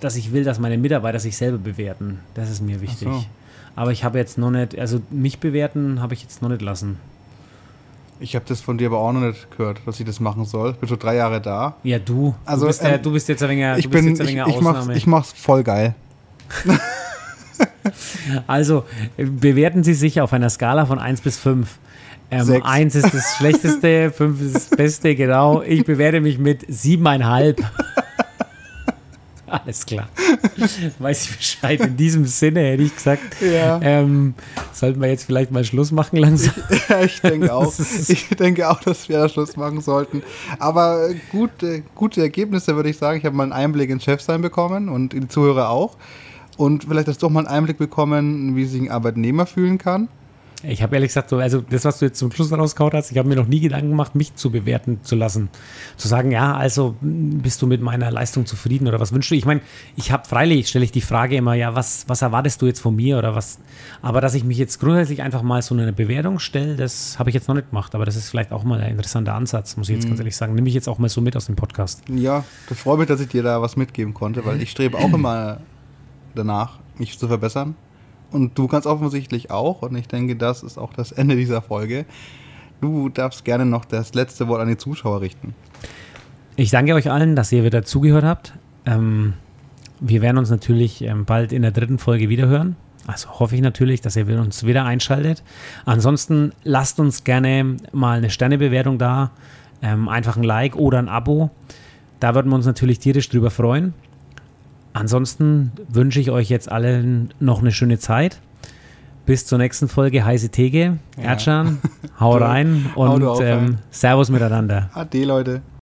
dass ich will, dass meine Mitarbeiter sich selber bewerten. Das ist mir wichtig. So. Aber ich habe jetzt noch nicht, also mich bewerten habe ich jetzt noch nicht lassen. Ich habe das von dir aber auch noch nicht gehört, dass ich das machen soll. Ich bin schon drei Jahre da. Ja, du. Also, du, bist, ähm, du bist jetzt ein wenig, ich bin, ich, ich, mach's, ich mach's voll geil. also, bewerten Sie sich auf einer Skala von 1 bis 5. Ähm, 1 ist das Schlechteste, 5 ist das Beste, genau. Ich bewerte mich mit 7,5. Alles klar. Weiß ich Bescheid. In diesem Sinne hätte ich gesagt, ja. ähm, sollten wir jetzt vielleicht mal Schluss machen langsam. Ich, ja, ich denke auch. Ich denke auch, dass wir da Schluss machen sollten. Aber gute, gute Ergebnisse würde ich sagen. Ich habe mal einen Einblick ins Chefsein bekommen und die Zuhörer auch. Und vielleicht hast du auch mal einen Einblick bekommen, wie sich ein Arbeitnehmer fühlen kann. Ich habe ehrlich gesagt, so, also das, was du jetzt zum Schluss rauskaut hast, ich habe mir noch nie Gedanken gemacht, mich zu bewerten zu lassen. Zu sagen, ja, also bist du mit meiner Leistung zufrieden oder was wünschst du? Ich meine, ich habe freilich, stelle ich die Frage immer, ja, was, was erwartest du jetzt von mir oder was? Aber dass ich mich jetzt grundsätzlich einfach mal so eine Bewertung stelle, das habe ich jetzt noch nicht gemacht. Aber das ist vielleicht auch mal ein interessanter Ansatz, muss ich jetzt mhm. ganz ehrlich sagen. Nehme ich jetzt auch mal so mit aus dem Podcast. Ja, das freut mich, dass ich dir da was mitgeben konnte, weil ich strebe auch immer danach, mich zu verbessern. Und du kannst offensichtlich auch. Und ich denke, das ist auch das Ende dieser Folge. Du darfst gerne noch das letzte Wort an die Zuschauer richten. Ich danke euch allen, dass ihr wieder zugehört habt. Ähm, wir werden uns natürlich ähm, bald in der dritten Folge wiederhören. Also hoffe ich natürlich, dass ihr uns wieder einschaltet. Ansonsten lasst uns gerne mal eine Sternebewertung da. Ähm, einfach ein Like oder ein Abo. Da würden wir uns natürlich tierisch drüber freuen. Ansonsten wünsche ich euch jetzt allen noch eine schöne Zeit. Bis zur nächsten Folge Heiße Theke. Ja. Erdschan, hau rein und ähm, Servus miteinander. Ade, Leute.